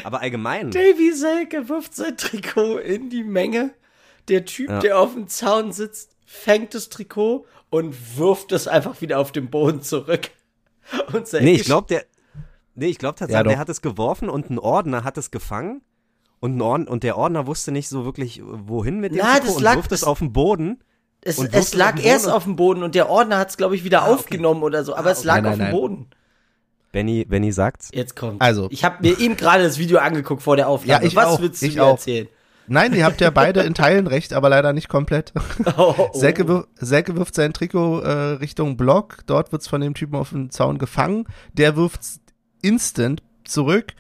S3: Aber allgemein.
S2: Davy Selke wirft sein Trikot in die Menge. Der Typ,
S3: Ja.
S2: der auf dem Zaun sitzt, fängt das Trikot und wirft es einfach wieder auf den Boden zurück. Und Selke
S3: Nee, ich glaube, der. Nee, ich glaube tatsächlich,
S1: Ja,
S3: der hat es geworfen und ein Ordner hat es gefangen. Und, ein Ordner, und der Ordner wusste nicht so wirklich, wohin mit dem
S2: Na,
S3: Trikot
S2: das
S3: und
S2: lag-
S3: wirft es auf den Boden.
S2: Es, es
S3: es
S2: lag
S3: auf den
S2: erst auf dem Boden und der Ordner hat es, glaube ich, wieder
S3: Ah, okay.
S2: aufgenommen oder so. Aber es
S3: okay.
S2: lag
S1: Nein,
S2: auf
S1: nein,
S2: dem
S1: nein.
S2: Boden.
S3: Benny, Benny sagt's.
S2: Jetzt kommt.
S1: Also.
S2: Ich habe mir eben gerade das Video angeguckt vor der Aufnahme.
S1: Ja, ich
S2: Was
S1: auch,
S2: willst du
S1: ich
S2: mir
S1: auch.
S2: erzählen?
S1: Nein, ihr habt ja beide in Teilen recht, aber leider nicht komplett.
S2: Oh, oh.
S1: Selke, wirf, Selke wirft sein Trikot äh, Richtung Block. Dort wird's von dem Typen auf dem Zaun gefangen. Der wirft's instant zurück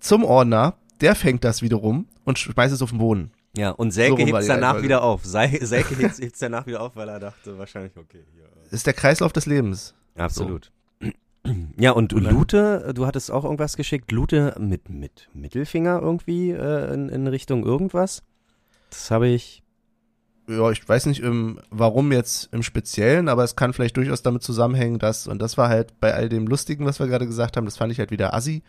S1: zum Ordner. Der fängt das wiederum und schmeißt es auf den Boden.
S3: Ja, und
S1: So
S3: Selke
S1: war
S3: hebt's
S1: die
S3: danach wieder auf. Selke hebt's, hebt's danach wieder auf, weil er dachte wahrscheinlich, okay.
S1: Das ist der Kreislauf des Lebens.
S3: Absolut. Ja, und Lute, du hattest auch irgendwas geschickt. Lute mit, mit Mittelfinger irgendwie äh, in, in Richtung irgendwas. Das habe ich.
S1: Ja, ich weiß nicht, im, warum jetzt im Speziellen, aber es kann vielleicht durchaus damit zusammenhängen, dass, und das war halt bei all dem Lustigen, was wir gerade gesagt haben, das fand ich halt wieder assi,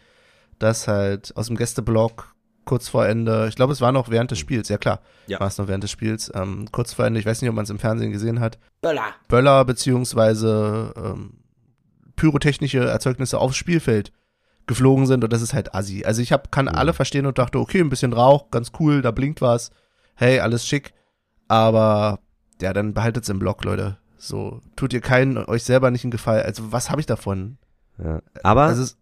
S1: dass halt aus dem Gästeblock kurz vor Ende, ich glaube, es war noch während des Spiels, ja klar,
S3: Ja.
S1: war es noch während des Spiels, ähm, kurz vor Ende, ich weiß nicht, ob man es im Fernsehen gesehen hat,
S2: Böller.
S1: Böller beziehungsweise ähm, pyrotechnische Erzeugnisse aufs Spielfeld geflogen sind und das ist halt assi. Also ich hab, kann
S3: Mhm.
S1: alle verstehen und dachte, okay, ein bisschen Rauch, ganz cool, da blinkt was, hey, alles schick, aber ja, dann behaltet's im Block, Leute. So, tut ihr keinen, euch selber nicht einen Gefallen. Also was habe ich davon?
S3: Ja. Aber
S1: Also es,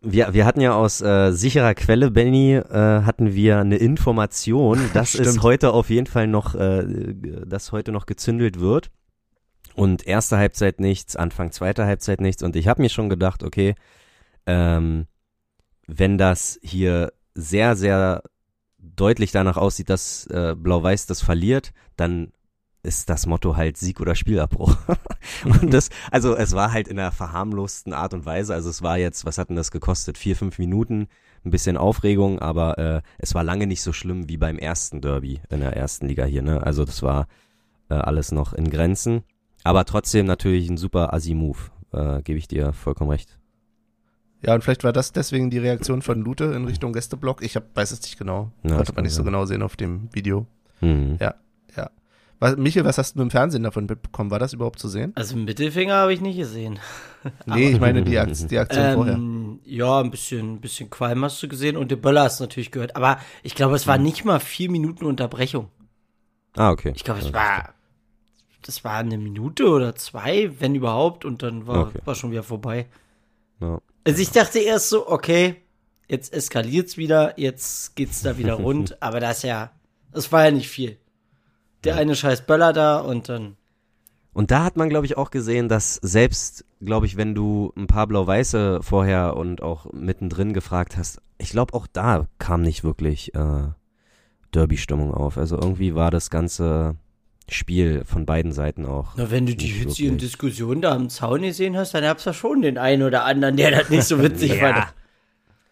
S3: wir, wir hatten ja aus äh, sicherer Quelle, Benny, äh, hatten wir eine Information, dass es heute auf jeden Fall noch, äh, dass heute noch gezündelt wird. Und erste Halbzeit nichts, Anfang zweiter Halbzeit nichts. Und ich habe mir schon gedacht, okay, ähm, wenn das hier sehr, sehr deutlich danach aussieht, dass äh, Blau-Weiß das verliert, dann ist das Motto halt Sieg oder Spielabbruch. und das, also es war halt in einer verharmlosten Art und Weise. Also es war jetzt, was hat denn das gekostet? Vier, fünf Minuten, ein bisschen Aufregung, aber äh, es war lange nicht so schlimm wie beim ersten Derby in der ersten Liga hier. Ne? Also das war äh, alles noch in Grenzen. Aber trotzdem natürlich ein super Assi-Move, äh, gebe ich dir vollkommen recht.
S1: Ja, und vielleicht war das deswegen die Reaktion von Lute in Richtung Gästeblock. Ich hab, weiß es nicht genau.
S3: Ja,
S1: Konnte man nicht so genau sehen auf dem Video.
S3: Mhm.
S1: Ja. Was, Michael, was hast du im Fernsehen davon mitbekommen? War das überhaupt zu sehen?
S2: Also Mittelfinger habe ich nicht gesehen.
S1: Nee, ich meine die, Akt, die Aktion vorher.
S2: Ähm, ja, ein bisschen, ein bisschen Qualm hast du gesehen und den Böller hast du natürlich gehört. Aber ich glaube, es war nicht mal vier Minuten Unterbrechung.
S3: Ah, okay.
S2: Ich glaube, es war, das war eine Minute oder zwei, wenn überhaupt, und dann war,
S3: Okay.
S2: war schon wieder vorbei.
S3: Ja.
S2: Also ich dachte erst so, okay, jetzt eskaliert's wieder, jetzt geht's da wieder rund, aber das ja, das war ja nicht viel. der eine scheiß Böller da und dann.
S3: Und da hat man, glaube ich, auch gesehen, dass selbst, glaube ich, wenn du ein paar Blau-Weiße vorher und auch mittendrin gefragt hast, ich glaube, auch da kam nicht wirklich äh, Derby-Stimmung auf. Also irgendwie war das ganze Spiel von beiden Seiten auch.
S2: Na, wenn du die hitzigen
S3: wirklich.
S2: Diskussionen da am Zaun gesehen hast, dann gab's ja schon den einen oder anderen, der das nicht so witzig
S3: Ja.
S2: fand.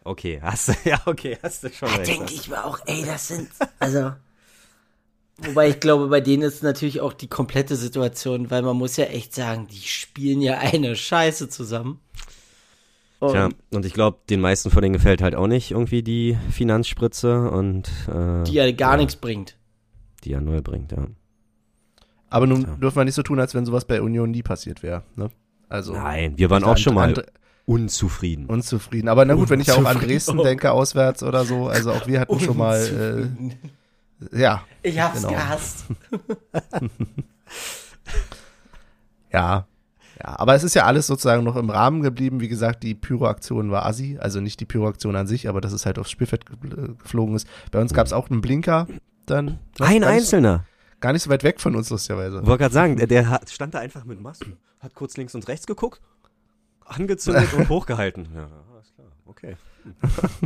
S3: Okay, hast du, ja, okay, hast du schon
S2: Da
S3: recht.
S2: denke ich mir auch, ey, das sind, also. Wobei ich glaube, bei denen ist natürlich auch die komplette Situation, weil man muss ja echt sagen, die spielen ja eine Scheiße zusammen. Und
S3: Tja, und ich glaube, den meisten von denen gefällt halt auch nicht irgendwie die Finanzspritze und äh,
S2: die ja gar nichts bringt.
S3: die ja null bringt, ja.
S1: Aber nun
S3: Tja.
S1: dürfen wir nicht so tun, als wenn sowas bei Union nie passiert wäre. Ne? Also
S3: Nein, wir waren auch schon mal
S1: And-
S3: unzufrieden.
S1: unzufrieden. Aber na gut, wenn ich auch an. Dresden denke, auswärts oder so, also auch wir hatten schon mal, äh, ja,
S2: ich hab's
S1: genau.
S2: gehasst.
S1: ja, ja. Aber es ist ja alles sozusagen noch im Rahmen geblieben. Wie gesagt, die Pyroaktion war assi, also nicht die Pyroaktion an sich, aber dass es halt aufs Spielfeld äh, geflogen ist. Bei uns gab es auch einen Blinker, dann
S3: Ein Einzelner.
S1: Gar nicht so weit weg von uns lustigerweise.
S3: Wollte gerade sagen, der, der hat, stand da einfach mit Masken, hat kurz links und rechts geguckt, angezündet und hochgehalten. Ja, alles klar, okay.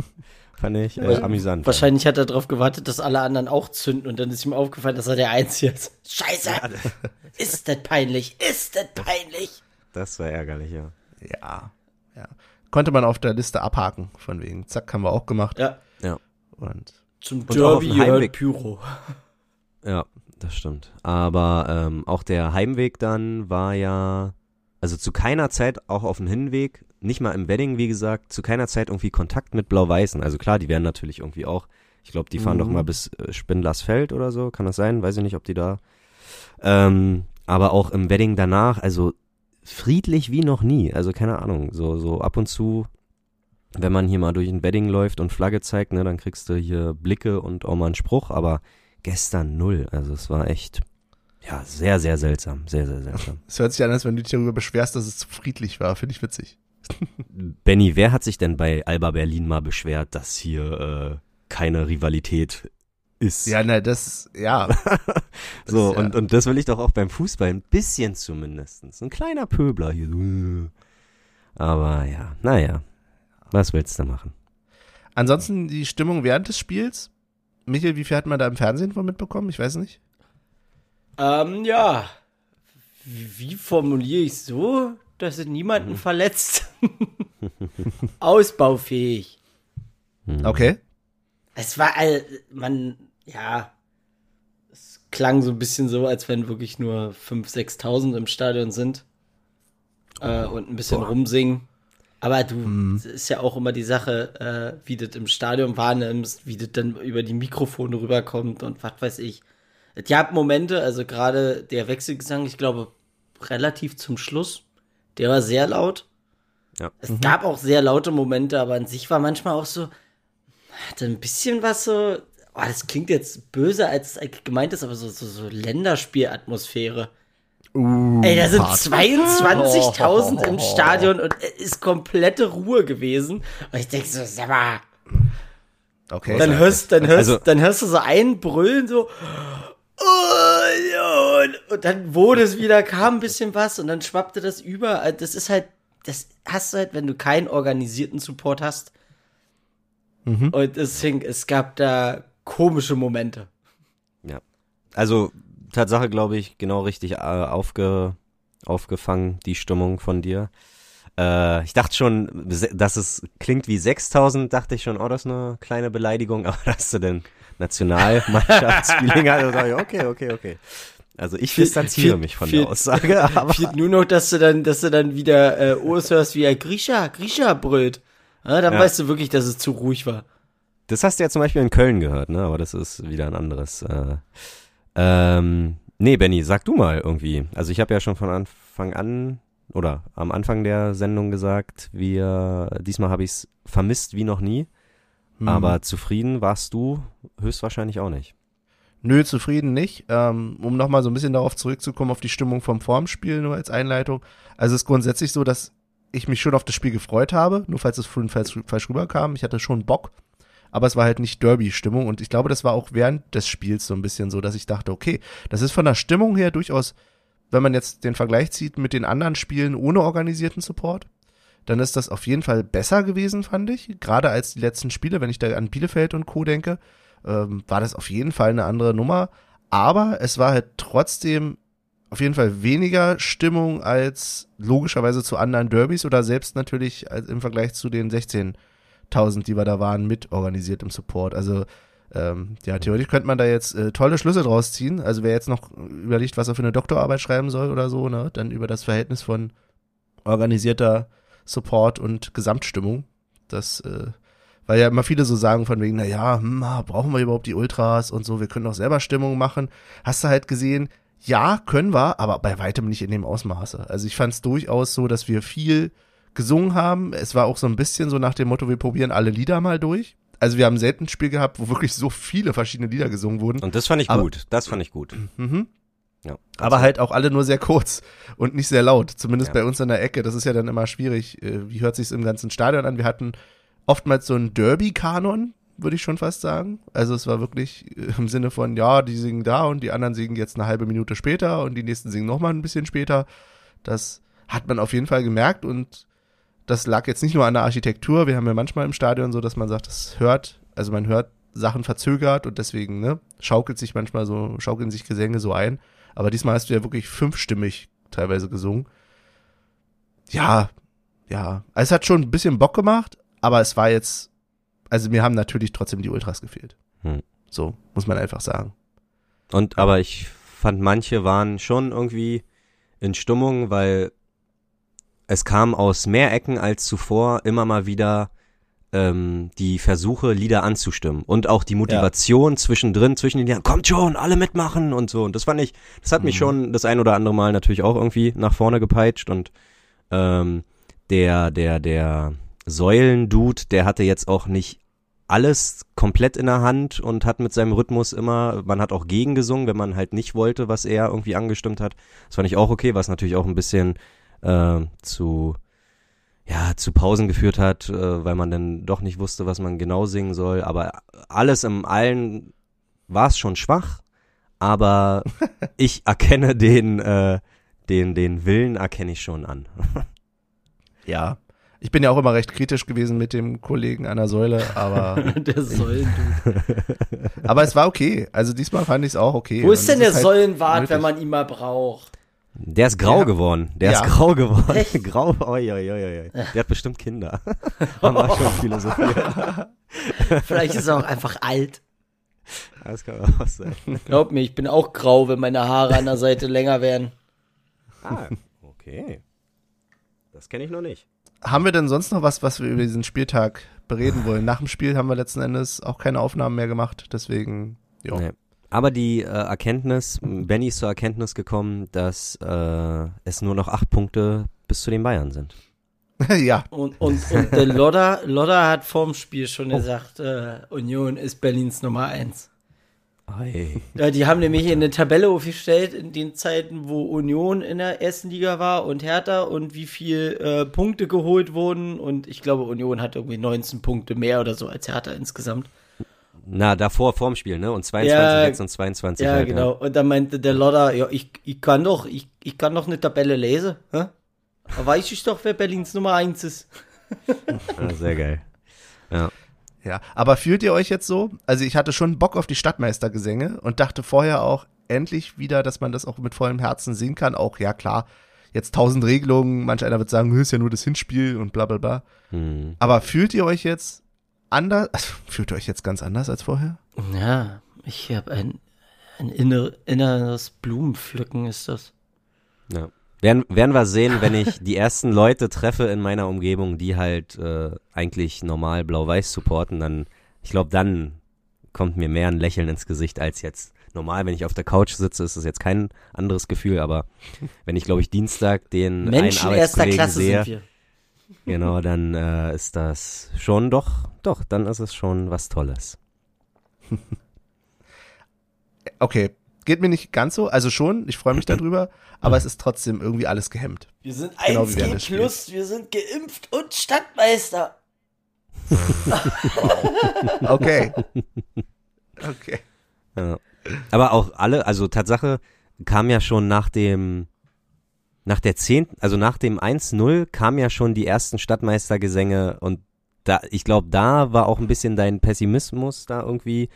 S3: Fand ich äh,
S2: Weil-
S3: amüsant.
S2: Wahrscheinlich hat er darauf gewartet, dass alle anderen auch zünden und dann ist ihm aufgefallen, dass er der Einzige ist. Scheiße! Ist das peinlich? Ist das peinlich?
S3: Das war ärgerlich, ja.
S1: Ja, ja. Konnte man auf der Liste abhaken, von wegen. Zack, haben wir auch gemacht.
S2: Ja,
S1: Und
S2: zum
S3: Und
S2: Derby. Pyro.
S3: Ja, das stimmt. Aber ähm, auch der Heimweg dann war ja, also zu keiner Zeit, auch auf dem Hinweg, nicht mal im Wedding, wie gesagt, zu keiner Zeit irgendwie Kontakt mit Blau-Weißen. Also klar, die werden natürlich irgendwie auch, ich glaube, die fahren
S1: Mhm.
S3: doch mal bis äh, Spindlersfeld oder so, kann das sein? Weiß ich nicht, ob die da. Ähm, aber auch im Wedding danach, also friedlich wie noch nie. Also keine Ahnung, so, so ab und zu, wenn man hier mal durch ein Wedding läuft und Flagge zeigt, ne, dann kriegst du hier Blicke und auch mal einen Spruch, aber gestern null. Also es war echt, ja, sehr, sehr seltsam. Sehr, sehr seltsam.
S1: es hört sich an, als wenn du dich darüber beschwerst, dass es zu friedlich war. Finde ich witzig.
S3: Benny, wer hat sich denn bei Alba Berlin mal beschwert, dass hier äh, keine Rivalität ist?
S1: Ja, na, das, ja. Das
S3: so,
S1: ist ja-
S3: und, und das will ich doch auch beim Fußball, ein bisschen zumindestens. Ein kleiner Pöbler hier. Aber ja, naja. Was willst du machen?
S1: Ansonsten die Stimmung während des Spiels. Michael, wie viel hat man da im Fernsehen von mitbekommen? Ich weiß nicht.
S2: Ähm, ja. Wie, wie formuliere ich so, dass es niemanden verletzt? Ausbaufähig.
S3: Hm.
S1: Okay.
S2: Es war, all- man, ja, es klang so ein bisschen so, als wenn wirklich nur 5.000, 6.000 im Stadion sind äh, und ein bisschen rumsingen. Aber du, es ist ja auch immer die Sache, äh, wie du das im Stadion wahrnimmst, wie das dann über die Mikrofone rüberkommt und was weiß ich. Es gab Momente, also gerade der Wechselgesang, ich glaube, relativ zum Schluss, der war sehr laut.
S3: Ja.
S2: Es gab auch sehr laute Momente, aber an sich war manchmal auch so, hatte ein bisschen was so, oh, das klingt jetzt böse, als es eigentlich gemeint ist, aber so, so, so Länderspielatmosphäre.
S1: Uh,
S2: Ey, da sind
S1: hart.
S2: 22.000 im Stadion und es ist komplette Ruhe gewesen. Und ich denke so, sag mal,
S1: Okay.
S2: dann hörst, dann hörst,
S3: Also-
S2: dann hörst du so einen brüllen so, oh, und, dann, wo das wieder kam, ein bisschen was und dann schwappte das über. Also Das ist halt, das hast du halt, wenn du keinen organisierten Support hast.
S1: Mhm.
S2: Und deswegen, es gab da komische Momente.
S3: Ja. Also, Tatsache, glaube ich, genau richtig äh, aufge, aufgefangen, die Stimmung von dir. Äh, ich dachte schon, dass es klingt wie 6000, dachte ich schon, oh, das ist eine kleine Beleidigung, aber dass du denn Nationalmannschaftsfeeling hast, dachte ich, okay, okay, okay. Also ich distanziere mich von der Aussage, aber
S2: Fehlt nur noch, dass du dann, dass du dann wieder äh, Urs hörst, wie er Grisha, Grisha brüllt. Ja, dann
S3: Ja.
S2: weißt du wirklich, dass es zu ruhig war.
S3: Das hast du ja zum Beispiel in Köln gehört, ne? Aber das ist wieder ein anderes. Äh, ähm, nee, Benny, sag du mal irgendwie. Also ich habe ja schon von Anfang an oder am Anfang der Sendung gesagt, wir diesmal habe ich es vermisst wie noch nie.
S1: Hm.
S3: Aber zufrieden warst du höchstwahrscheinlich auch nicht.
S1: Nö, zufrieden nicht. Ähm, um nochmal so ein bisschen darauf zurückzukommen, auf die Stimmung vom Formspiel, nur als Einleitung. Also es ist grundsätzlich so, dass ich mich schon auf das Spiel gefreut habe, nur falls es falsch, falsch rüberkam. Ich hatte schon Bock. Aber es war halt nicht Derby-Stimmung und ich glaube, das war auch während des Spiels so ein bisschen so, dass ich dachte, okay, das ist von der Stimmung her durchaus, wenn man jetzt den Vergleich zieht mit den anderen Spielen ohne organisierten Support, dann ist das auf jeden Fall besser gewesen, fand ich. Gerade als die letzten Spiele, wenn ich da an Bielefeld und Co. denke, ähm, war das auf jeden Fall eine andere Nummer. Aber es war halt trotzdem auf jeden Fall weniger Stimmung als logischerweise zu anderen Derbys oder selbst natürlich im Vergleich zu den 16.000, die wir da waren, mit organisiert im Support. Also ähm, ja, theoretisch könnte man da jetzt äh, tolle Schlüsse draus ziehen. Also wer jetzt noch überlegt, was er für eine Doktorarbeit schreiben soll oder so, ne, dann über das Verhältnis von organisierter Support und Gesamtstimmung. Das, äh, weil ja immer viele so sagen von wegen, na ja, hm, brauchen wir überhaupt die Ultras und so, wir können auch selber Stimmung machen. Hast du halt gesehen, ja, können wir, aber bei weitem nicht in dem Ausmaße. Also ich fand es durchaus so, dass wir viel gesungen haben. Es war auch so ein bisschen so nach dem Motto, wir probieren alle Lieder mal durch. Also wir haben selten ein Spiel gehabt, wo wirklich so viele verschiedene Lieder gesungen wurden.
S3: Und das fand ich
S1: Aber-
S3: gut. Das fand ich gut.
S1: Mhm.
S3: Ja.
S1: Aber halt auch alle nur sehr kurz und nicht sehr laut. Zumindest
S3: Ja.
S1: bei uns in der Ecke. Das ist ja dann immer schwierig. Äh, Wie hört sich's im ganzen Stadion an? Wir hatten oftmals so einen Derby-Kanon, würde ich schon fast sagen. Also es war wirklich äh, im Sinne von, ja, die singen da und die anderen singen jetzt eine halbe Minute später und die nächsten singen nochmal ein bisschen später. Das hat man auf jeden Fall gemerkt und das lag jetzt nicht nur an der Architektur. Wir haben ja manchmal im Stadion so, dass man sagt, das hört, also man hört Sachen verzögert und deswegen, ne, schaukelt sich manchmal so, schaukeln sich Gesänge so ein. Aber diesmal hast du ja wirklich fünfstimmig teilweise gesungen. Ja, ja. Also es hat schon ein bisschen Bock gemacht, aber es war jetzt, also mir haben natürlich trotzdem die Ultras gefehlt.
S3: Hm.
S1: So, muss man einfach sagen.
S3: Und aber ich fand manche waren schon irgendwie in Stimmung, weil es kam aus mehr Ecken als zuvor immer mal wieder ähm, die Versuche, Lieder anzustimmen und auch die Motivation zwischendrin, zwischen den Liedern, kommt schon, alle mitmachen und so. Und das fand ich, das hat mich
S1: Mhm.
S3: schon das ein oder andere Mal natürlich auch irgendwie nach vorne gepeitscht und ähm, der, der, der Säulendude, der hatte jetzt auch nicht alles komplett in der Hand und hat mit seinem Rhythmus immer, man hat auch gegengesungen, wenn man halt nicht wollte, was er irgendwie angestimmt hat. Das fand ich auch okay, was natürlich auch ein bisschen äh, zu ja, zu Pausen geführt hat, äh, weil man dann doch nicht wusste, was man genau singen soll. Aber alles im Allen war es schon schwach, aber ich erkenne den, äh, den, den Willen erkenne ich schon an.
S1: Ja. Ich bin ja auch immer recht kritisch gewesen mit dem Kollegen an der Säule, aber,
S2: der Säulendude.
S1: aber es war okay. Also diesmal fand ich es auch okay.
S2: Wo ist denn der
S1: halt
S2: Säulenwart,
S1: nötig.
S2: wenn man ihn mal braucht?
S3: Der ist grau
S1: Ja.
S3: geworden. Der
S1: Ja.
S3: ist grau geworden.
S2: Echt?
S3: grau, oi, oi, oi, oi. Der hat bestimmt Kinder. Haben wir schon philosophiert.
S2: Vielleicht ist er auch einfach alt.
S3: Das kann auch sein.
S2: Glaub mir, ich bin auch grau, wenn meine Haare an der Seite länger werden.
S3: Ah, okay. Das kenne ich noch nicht.
S1: Haben wir denn sonst noch was, was wir über diesen Spieltag bereden wollen? Nach dem Spiel haben wir letzten Endes auch keine Aufnahmen mehr gemacht, deswegen, ja.
S3: Nee. Aber die äh, Erkenntnis, Benny ist zur Erkenntnis gekommen, dass äh, es nur noch acht Punkte bis zu den Bayern sind.
S1: ja,
S2: Und, und, und der Lodder, Lodder hat vorm Spiel schon gesagt, äh, Union ist Berlins Nummer eins.
S3: Hey.
S2: Ja, die haben nämlich eine Tabelle aufgestellt in den Zeiten, wo Union in der ersten Liga war und Hertha und wie viel äh, Punkte geholt wurden. Und ich glaube, Union hat irgendwie 19 Punkte mehr oder so als Hertha insgesamt.
S3: Na, davor, vorm Spiel, ne? Und 22
S2: Ja,
S3: jetzt und 22
S2: Ja,
S3: halt,
S2: genau. Und dann meinte der Lodder, ja, ich, ich kann doch, ich, ich kann doch eine Tabelle lesen. Hä? Da weiß ich doch, wer Berlins Nummer eins ist.
S3: Ja, sehr geil. Ja.
S1: ja. Aber fühlt ihr euch jetzt so? Also ich hatte schon Bock auf die Stadtmeistergesänge und dachte vorher auch endlich wieder, dass man das auch mit vollem Herzen singen kann. Auch, ja klar, jetzt tausend Regelungen, manch einer wird sagen, "Hm, ist ja nur das Hinspiel und bla bla bla.
S3: Hm.
S1: Aber fühlt ihr euch jetzt anders, also fühlt ihr euch jetzt ganz anders als vorher?
S2: Ja, ich habe ein, ein inner, inneres Blumenpflücken ist das.
S3: Ja. Werden, werden wir sehen, wenn ich die ersten Leute treffe in meiner Umgebung, die halt äh, eigentlich normal blau-weiß supporten, dann, ich glaube, dann kommt mir mehr ein Lächeln ins Gesicht als jetzt. Normal, wenn ich auf der Couch sitze, ist es jetzt kein anderes Gefühl, aber wenn ich, glaube ich, Dienstag den
S2: Menschen
S3: einen
S2: erster Klasse
S3: sehe,
S2: sind wir.
S3: Genau, dann äh, ist das schon doch, doch, dann ist es schon was Tolles.
S1: Okay, geht mir nicht ganz so, also schon, ich freue mich darüber, aber es ist trotzdem irgendwie alles gehemmt.
S2: Wir sind
S1: Genau
S2: 1G
S1: wie während des
S2: plus, wir sind geimpft und Stadtmeister.
S1: Okay. Okay.
S3: Ja. Aber auch alle, also Tatsache kam ja schon nach dem, nach der zehnten, also nach dem 1-0 kamen ja schon die ersten Stadtmeistergesänge und da, ich glaube, da war auch ein bisschen dein Pessimismus da irgendwie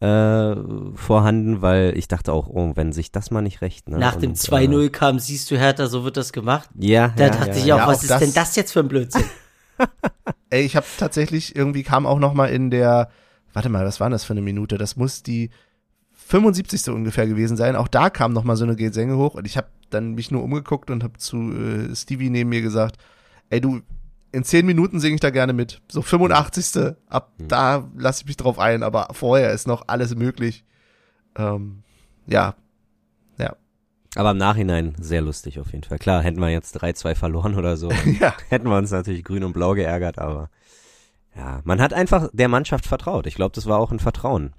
S3: äh, vorhanden, weil ich dachte auch, oh, wenn sich das mal nicht recht. Ne?
S2: Nach dem
S3: Und,
S2: 2-0 kam, siehst du Hertha, so wird das gemacht.
S3: Äh, ja,
S2: Da
S3: ja,
S2: dachte
S3: ja,
S2: ich auch,
S1: Ja,
S2: was
S1: auch
S2: ist
S1: das-
S2: denn das jetzt für ein Blödsinn?
S1: Ey, ich habe tatsächlich irgendwie kam auch noch mal in der, warte mal, was war das für eine Minute? Das muss die 75. ungefähr gewesen sein. Auch da kam noch mal so eine Gesänge hoch und ich habe dann mich nur umgeguckt und habe zu äh, Stevie neben mir gesagt, ey du, in 10 Minuten singe ich da gerne mit. So 85. Ab
S3: Hm.
S1: da lasse ich mich drauf ein, aber vorher ist noch alles möglich. Ähm, ja,
S3: Aber im Nachhinein sehr lustig auf jeden Fall. Klar, hätten wir jetzt 3-2 verloren oder so,
S1: ja,
S3: hätten wir uns natürlich grün und blau geärgert, aber ja, man hat einfach der Mannschaft vertraut. Ich glaube, das war auch ein Vertrauen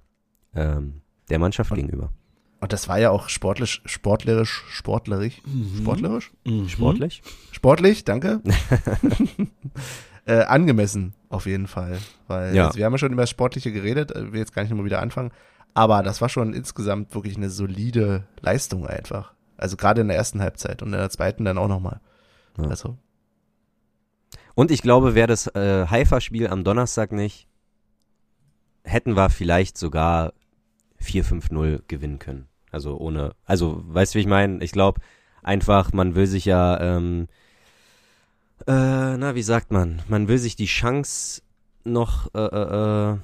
S3: ähm, der Mannschaft
S1: Und-
S3: gegenüber.
S1: und das war ja auch sportlich, sportlerisch, sportlerisch, sportlerisch?
S2: Mhm.
S3: Sportlich?
S1: Sportlich, danke. äh, angemessen, auf jeden Fall. Weil
S3: Ja.
S1: also wir haben ja schon über das Sportliche geredet, äh, will jetzt gar nicht nochmal wieder anfangen. Aber das war schon insgesamt wirklich eine solide Leistung einfach. Also gerade in der ersten Halbzeit und in der zweiten dann auch nochmal.
S3: Ja.
S1: Also,
S3: Und ich glaube, wäre das äh, Haifa-Spiel am Donnerstag nicht, hätten wir vielleicht sogar 4-5-0 gewinnen können. Also ohne, also weißt du, wie ich meine? Ich glaube einfach, man will sich ja, ähm, äh, na, wie sagt man? Man will sich die Chance noch äh, äh, äh,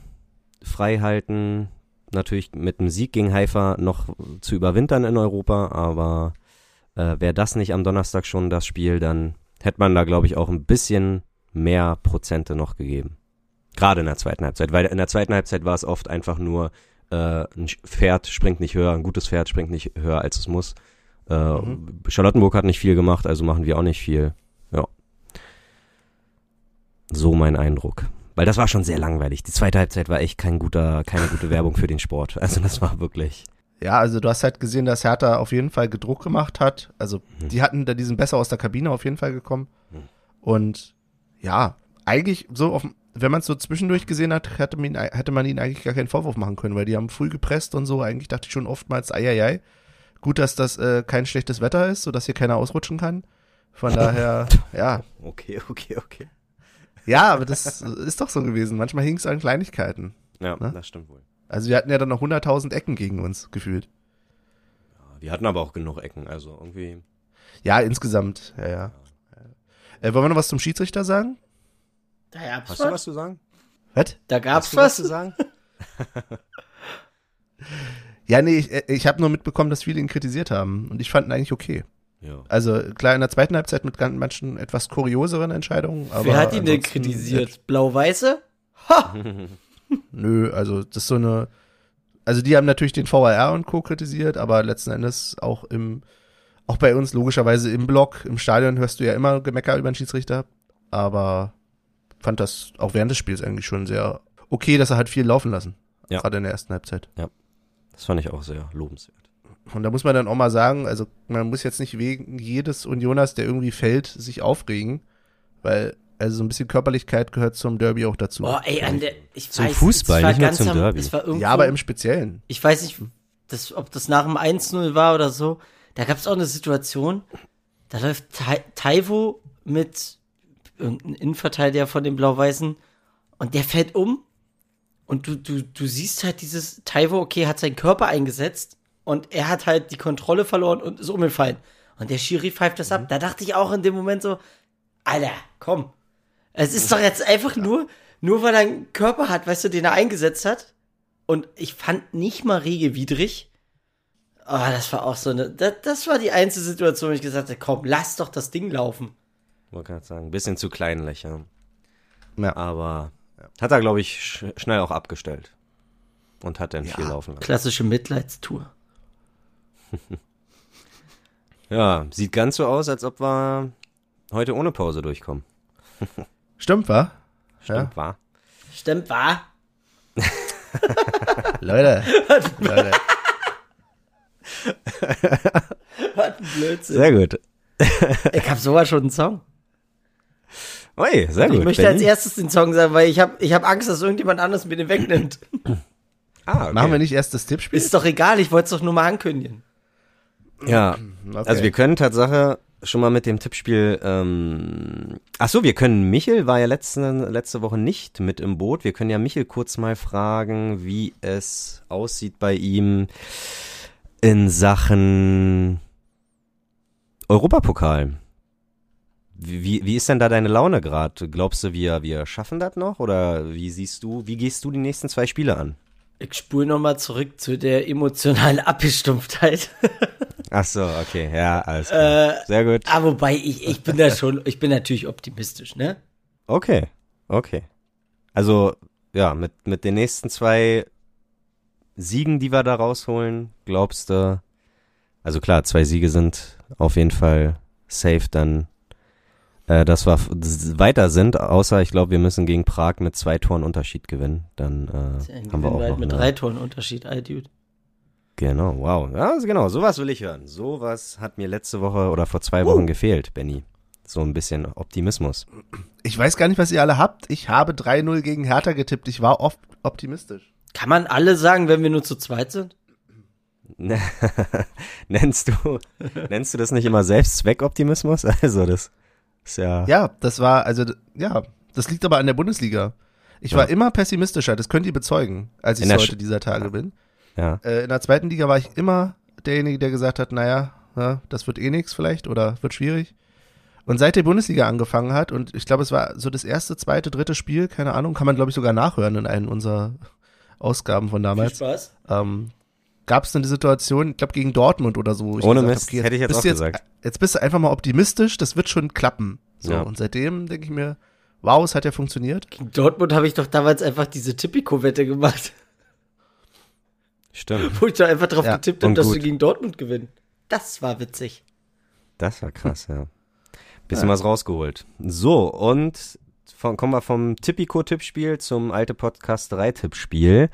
S3: frei halten, natürlich mit einem Sieg gegen Haifa noch zu überwintern in Europa, aber äh, wäre das nicht am Donnerstag schon das Spiel, dann hätte man da, glaube ich, auch ein bisschen mehr Prozente noch gegeben. Gerade in der zweiten Halbzeit, weil in der zweiten Halbzeit war es oft einfach nur, äh, ein Pferd springt nicht höher, ein gutes Pferd springt nicht höher, als es muss. Äh,
S1: Mhm.
S3: Charlottenburg hat nicht viel gemacht, also machen wir auch nicht viel. Ja. So mein Eindruck. Weil das war schon sehr langweilig. Die zweite Halbzeit war echt kein guter, keine gute Werbung für den Sport. Also das war wirklich.
S1: ja, also du hast halt gesehen, dass Hertha auf jeden Fall Gedruck gemacht hat. Also
S3: Mhm.
S1: die hatten da diesen besser aus der Kabine auf jeden Fall gekommen.
S3: Mhm.
S1: Und ja, eigentlich so auf, wenn man es so zwischendurch gesehen hat, hätte man, ihn, hätte man ihnen eigentlich gar keinen Vorwurf machen können, weil die haben früh gepresst und so. Eigentlich dachte ich schon oftmals, eieiei. Gut, dass das äh, kein schlechtes Wetter ist, sodass hier keiner ausrutschen kann. Von daher, ja.
S3: Okay, okay, okay.
S1: Ja, aber das ist doch so gewesen. Manchmal hing es an Kleinigkeiten.
S3: Ja,
S1: Ne?
S3: das stimmt wohl.
S1: Also wir hatten ja dann noch 100.000 Ecken gegen uns gefühlt.
S3: Ja, die hatten aber auch genug Ecken, also irgendwie.
S1: Ja, insgesamt, ja, ja. Äh, wollen wir noch was zum Schiedsrichter sagen?
S2: Da gab's
S3: Hast
S2: was.
S3: du was zu sagen?
S1: Was?
S2: Da gab's
S3: Hast du was
S2: was.
S3: zu sagen?
S1: Ja, nee, ich, äh, ich habe nur mitbekommen, dass viele ihn kritisiert haben und ich fand ihn eigentlich okay.
S3: Ja.
S1: Also klar, in der zweiten Halbzeit mit ganz- manchen etwas kurioseren Entscheidungen. Aber
S2: Wer hat ihn denn kritisiert? Blau-Weiße?
S1: Äh, nö, also das ist so eine. Also die haben natürlich den VAR und Co. kritisiert, aber letzten Endes auch im, auch bei uns logischerweise im Block, im Stadion hörst du ja immer Gemecker über den Schiedsrichter. Aber fand das auch während des Spiels eigentlich schon sehr okay, dass er halt viel laufen lassen.
S3: Ja.
S1: Gerade in der ersten Halbzeit.
S3: Das fand ich auch sehr lobenswert.
S1: Und da muss man dann auch mal sagen, also man muss jetzt nicht wegen jedes Unioners, der irgendwie fällt, sich aufregen, weil also so ein bisschen Körperlichkeit gehört zum Derby auch dazu.
S2: Oh, ey, an der, ich
S3: Zum
S2: weiß,
S3: Fußball,
S2: es war
S3: nicht nur zum
S2: am-
S3: Derby.
S2: Es war irgendwo,
S1: ja, aber im Speziellen.
S2: ich weiß nicht, das, ob das nach dem 1-0 war oder so. Da gab es auch eine Situation, da läuft Tai- Taivo mit irgendeinem Innenverteidiger von den Blau-Weißen und der fällt um und du, du, du siehst halt dieses, Taivo, okay, hat seinen Körper eingesetzt und er hat halt die Kontrolle verloren und ist umgefallen. Und der Schiri pfeift das ab. Da dachte ich auch in dem Moment so, Alter, komm. Es ist doch jetzt einfach nur, nur weil er einen Körper hat, weißt du, den er eingesetzt hat. Und ich fand nicht mal regelwidrig. Ah, das war auch so eine, das, das war die einzige Situation, wo ich gesagt habe, komm, lass doch das Ding laufen.
S3: Man kann sagen, ein bisschen zu klein lächeln.
S1: Ja.
S3: Aber hat er, glaube ich, sch schnell auch abgestellt. Und hat dann
S1: Ja,
S3: viel laufen lassen.
S2: Klassische Mitleidstour.
S3: Ja, sieht ganz so aus, als ob wir heute ohne Pause durchkommen.
S1: Stimmt, wa?
S3: Stimmt, wahr?
S2: Stimmt, wahr?
S1: Leute. Leute.
S2: Was ein Blödsinn.
S3: Sehr gut.
S2: Ich hab sogar schon einen Song.
S3: Oi, sehr gut.
S2: Ich möchte
S3: Benny.
S2: als erstes den Song sagen, weil ich habe ich hab Angst, dass irgendjemand anderes mir den wegnimmt.
S3: Ah, okay.
S1: Machen wir nicht erst das Tippspiel?
S2: Ist doch egal, ich wollte es doch nur mal ankündigen.
S3: Ja,
S1: Okay.
S3: also wir können Tatsache schon mal mit dem Tippspiel. Ähm, ach so, wir können Michel war ja letzte letzte Woche nicht mit im Boot. Wir können ja Michel kurz mal fragen, wie es aussieht bei ihm in Sachen Europapokal. Wie, wie, ist denn da deine Laune gerade? Glaubst du, wir, wir schaffen das noch? Oder wie siehst du, wie gehst du die nächsten zwei Spiele an?
S2: Ich spule nochmal zurück zu der emotionalen Abgestumpftheit.
S3: Ach so, okay, ja, alles klar.
S2: äh,
S3: Sehr gut.
S2: ah, wobei, ich, ich bin da schon, ich bin natürlich optimistisch, ne?
S3: Okay, okay. Also, ja, mit, mit den nächsten zwei Siegen, die wir da rausholen, glaubst du, also klar, zwei Siege sind auf jeden Fall safe dann, äh, dass wir weiter sind, außer ich glaube, wir müssen gegen Prag mit zwei Toren Unterschied gewinnen. Dann äh, haben wir auch noch
S2: mit
S3: eine-
S2: drei Toren Unterschied, all dude.
S3: Genau, wow. Ja, genau, sowas will ich hören. Sowas hat mir letzte Woche oder vor zwei Wochen gefehlt, Benny. So ein bisschen Optimismus.
S1: Ich weiß gar nicht, was ihr alle habt. Ich habe 3-0 gegen Hertha getippt. Ich war oft optimistisch.
S2: Kann man alle sagen, wenn wir nur zu zweit sind?
S3: nennst du, nennst du das nicht immer Selbstzweckoptimismus? Also das ist ja,
S1: Ja, das war, also, ja, das liegt aber an der Bundesliga. Ich war immer pessimistischer, das könnt ihr bezeugen, als ich heute dieser Tage bin.
S3: ja.
S1: Äh, in der zweiten Liga war ich immer derjenige, der gesagt hat, naja, ja, das wird eh nix vielleicht oder wird schwierig. Und seit der Bundesliga angefangen hat, und ich glaube, es war so das erste, zweite, dritte Spiel, keine Ahnung, kann man, glaube ich, sogar nachhören in einen unserer Ausgaben von
S2: Viel
S1: damals.
S2: Spaß.
S1: ähm, gab es dann die Situation, ich glaube gegen Dortmund oder so.
S3: Ohne
S1: gesagt
S3: Mist,
S1: okay,
S3: hätte ich jetzt
S1: bist
S3: auch
S1: du
S3: gesagt.
S1: Jetzt bist du einfach mal optimistisch, das wird schon klappen. So,
S3: Ja.
S1: und seitdem denke ich mir, wow, es hat ja funktioniert.
S2: Gegen Dortmund habe ich doch damals einfach diese Tipico-Wette gemacht,
S3: Stimmt.
S2: wo ich doch einfach drauf
S1: Ja,
S2: getippt habe,
S3: und
S2: dass
S3: gut.
S2: wir gegen Dortmund gewinnen. Das war witzig.
S3: Das war krass, ja. Bisschen was rausgeholt. So, und von, kommen wir vom Tipico-Tippspiel zum alte Podcast 3-Tippspiel.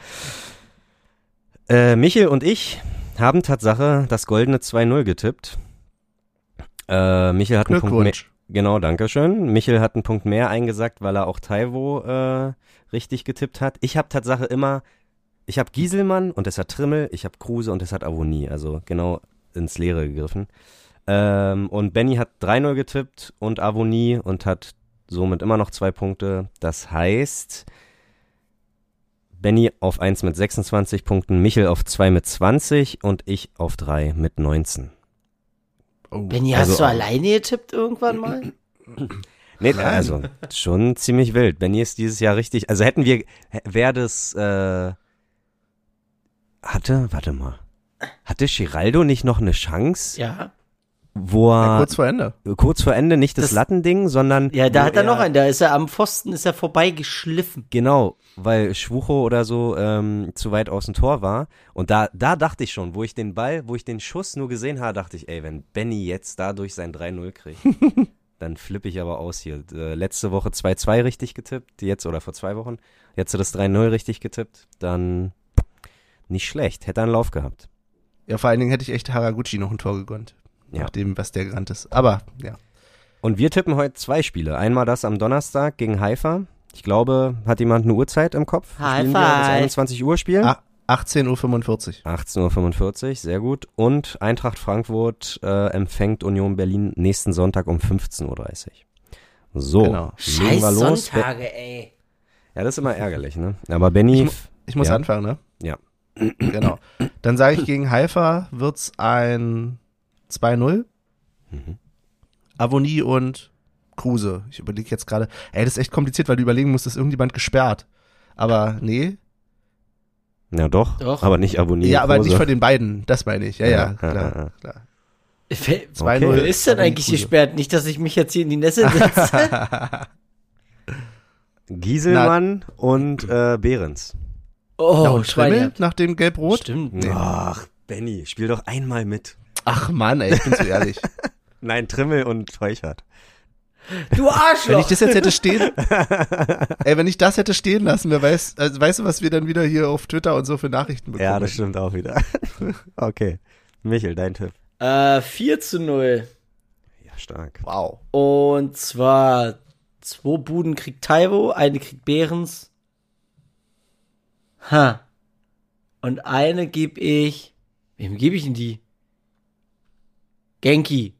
S3: Äh, Michel und ich haben Tatsache das goldene 2-0 getippt. Äh, Michel hat einen Punkt mehr. Genau, danke schön. Michel hat einen Punkt mehr eingesagt, weil er auch Taiwo äh, richtig getippt hat. Ich habe Tatsache immer, ich habe Gieselmann und es hat Trimmel, ich habe Kruse und es hat Avonie, also genau ins Leere gegriffen. Ähm, und Benny hat 3-0 getippt und Avonie und hat somit immer noch zwei Punkte. Das heißt, Benny auf 1 mit 26 Punkten, Michel auf 2 mit 20 und ich auf 3 mit 19.
S1: Oh.
S2: Benny,
S3: Also-
S2: hast du alleine getippt irgendwann mal?
S3: Nee, also schon ziemlich wild. Benny ist dieses Jahr richtig. Also hätten wir, wäre das, äh, hatte, warte mal, hatte Giraldo nicht noch eine Chance,
S2: Ja.
S3: Wo
S1: Ja,
S3: er
S1: kurz vor Ende.
S3: kurz vor Ende nicht das,
S2: Das-
S3: Lattending, sondern
S2: Ja, da hat er noch einen, da ist er am Pfosten, ist er vorbeigeschliffen.
S3: Genau, weil Schwucho oder so ähm, zu weit aus dem Tor war. Und da, da dachte ich schon, wo ich den Ball, wo ich den Schuss nur gesehen habe, dachte ich, ey, wenn Benny jetzt dadurch sein 3-0 kriegt, dann flippe ich aber aus hier. Äh, letzte Woche 2-2 richtig getippt, jetzt oder vor zwei Wochen. Jetzt das 3-0 richtig getippt, dann nicht schlecht, hätte einen Lauf gehabt.
S1: Ja, vor allen Dingen hätte ich echt Haraguchi noch ein Tor gegönnt.
S3: Ja.
S1: Nach dem, was der gerannt ist. Aber, ja.
S3: Und wir tippen heute zwei Spiele. Einmal das am Donnerstag gegen Haifa. Ich glaube, hat jemand eine Uhrzeit im Kopf?
S2: High
S3: Spielen wir das
S2: five.
S3: 21 Uhr Spiel?
S1: Ah, 18.45 Uhr.
S3: 18.45 Uhr, sehr gut. Und Eintracht Frankfurt äh, empfängt Union Berlin nächsten Sonntag um 15.30 Uhr. So,
S1: Genau.
S3: legen wir los.
S2: Sonntage, ey.
S3: Ja, das ist immer ärgerlich, ne? Aber Benny,
S1: Ich Ich muss
S3: Ja.
S1: anfangen, ne?
S3: Ja.
S1: Genau. Dann sage ich, gegen Haifa wird's ein 2-0.
S3: Mhm.
S1: Avonie und Kruse. Ich überlege jetzt gerade, ey, das ist echt kompliziert, weil du überlegen musst, ist irgendjemand gesperrt. Aber nee.
S3: ja doch,
S2: Doch.
S3: aber nicht abonnieren.
S1: ja, aber
S3: Kruse.
S1: nicht von den beiden. Das meine ich. Ja, ja,
S3: Ja,
S1: klar.
S3: ja.
S1: klar.
S2: Wer,
S1: 2-0.
S2: wer ist denn eigentlich
S1: Kruse.
S2: gesperrt? Nicht, dass ich mich jetzt hier in die Nässe setze.
S3: Gieselmann und äh, Behrens.
S2: Oh,
S1: ja, und
S2: Schweine.
S1: Nach dem Gelb-Rot?
S2: Stimmt.
S1: Nee.
S3: Ach, Benny, spiel doch einmal mit.
S1: Ach Mann, ey, ich bin zu ehrlich.
S3: Nein, Trimmel und Teuchert.
S2: Du
S1: Wenn ich
S2: Arschloch!
S1: das jetzt hätte stehen, ey, wenn ich das hätte stehen lassen, wer weiß, also weißt du, was wir dann wieder hier auf Twitter und so für Nachrichten bekommen?
S3: Ja, das stimmt auch wieder. okay. Michel, dein Tipp.
S2: Äh, 4 zu 0.
S3: Ja, stark.
S1: Wow.
S2: Und zwar Zwei Buden kriegt Taiwo, eine kriegt Behrens. Ha. Und eine gebe ich. Wem gebe ich denn die? Genki.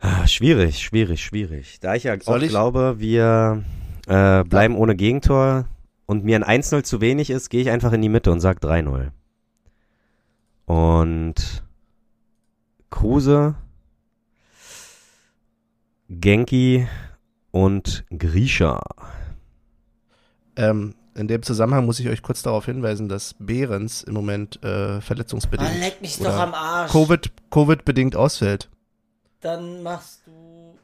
S3: Ah, schwierig, schwierig, schwierig. Da ich ja
S1: Soll
S3: auch
S1: ich-
S3: glaube, wir äh, bleiben ohne Gegentor und mir ein 1-0 zu wenig ist, gehe ich einfach in die Mitte und sag 3-0. Und Kruse, Genki und Grisha.
S1: Ähm, in dem Zusammenhang muss ich euch kurz darauf hinweisen, dass Behrens im Moment äh, verletzungsbedingt
S2: Ah, leck mich
S1: oder
S2: doch am Arsch.
S1: Covid, Covid-bedingt ausfällt.
S2: Dann machst du.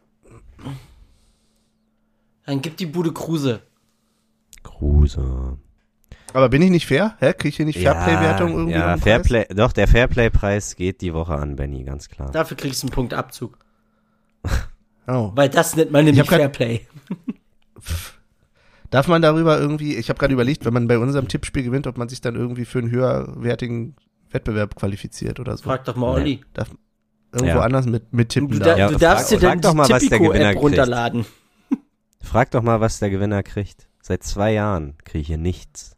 S2: Dann gib die Bude Kruse.
S3: Kruse.
S1: Aber bin ich nicht fair? Hä? Krieg ich hier nicht Fairplay-Wertung irgendwie?
S3: Ja,
S1: Preis?
S3: Fairplay, doch, der Fairplay-Preis geht die Woche an Benny, ganz klar.
S2: Dafür kriegst du einen Punkt Abzug.
S1: Oh.
S2: Weil das nennt man nämlich Fairplay.
S1: Darf man darüber irgendwie, ich habe gerade überlegt, wenn man bei unserem Tippspiel gewinnt, ob man sich dann irgendwie für einen höherwertigen Wettbewerb qualifiziert oder so.
S2: Frag doch mal Olli.
S1: Darf irgendwo
S3: Ja.
S1: anders mit, mit tippen
S2: Du, da,
S3: Ja,
S2: du darfst dir
S3: frag
S2: dann
S3: doch mal, was der Gewinner kriegt.
S2: runterladen.
S3: Frag doch mal, was der Gewinner kriegt. Seit zwei Jahren kriege ich hier nichts.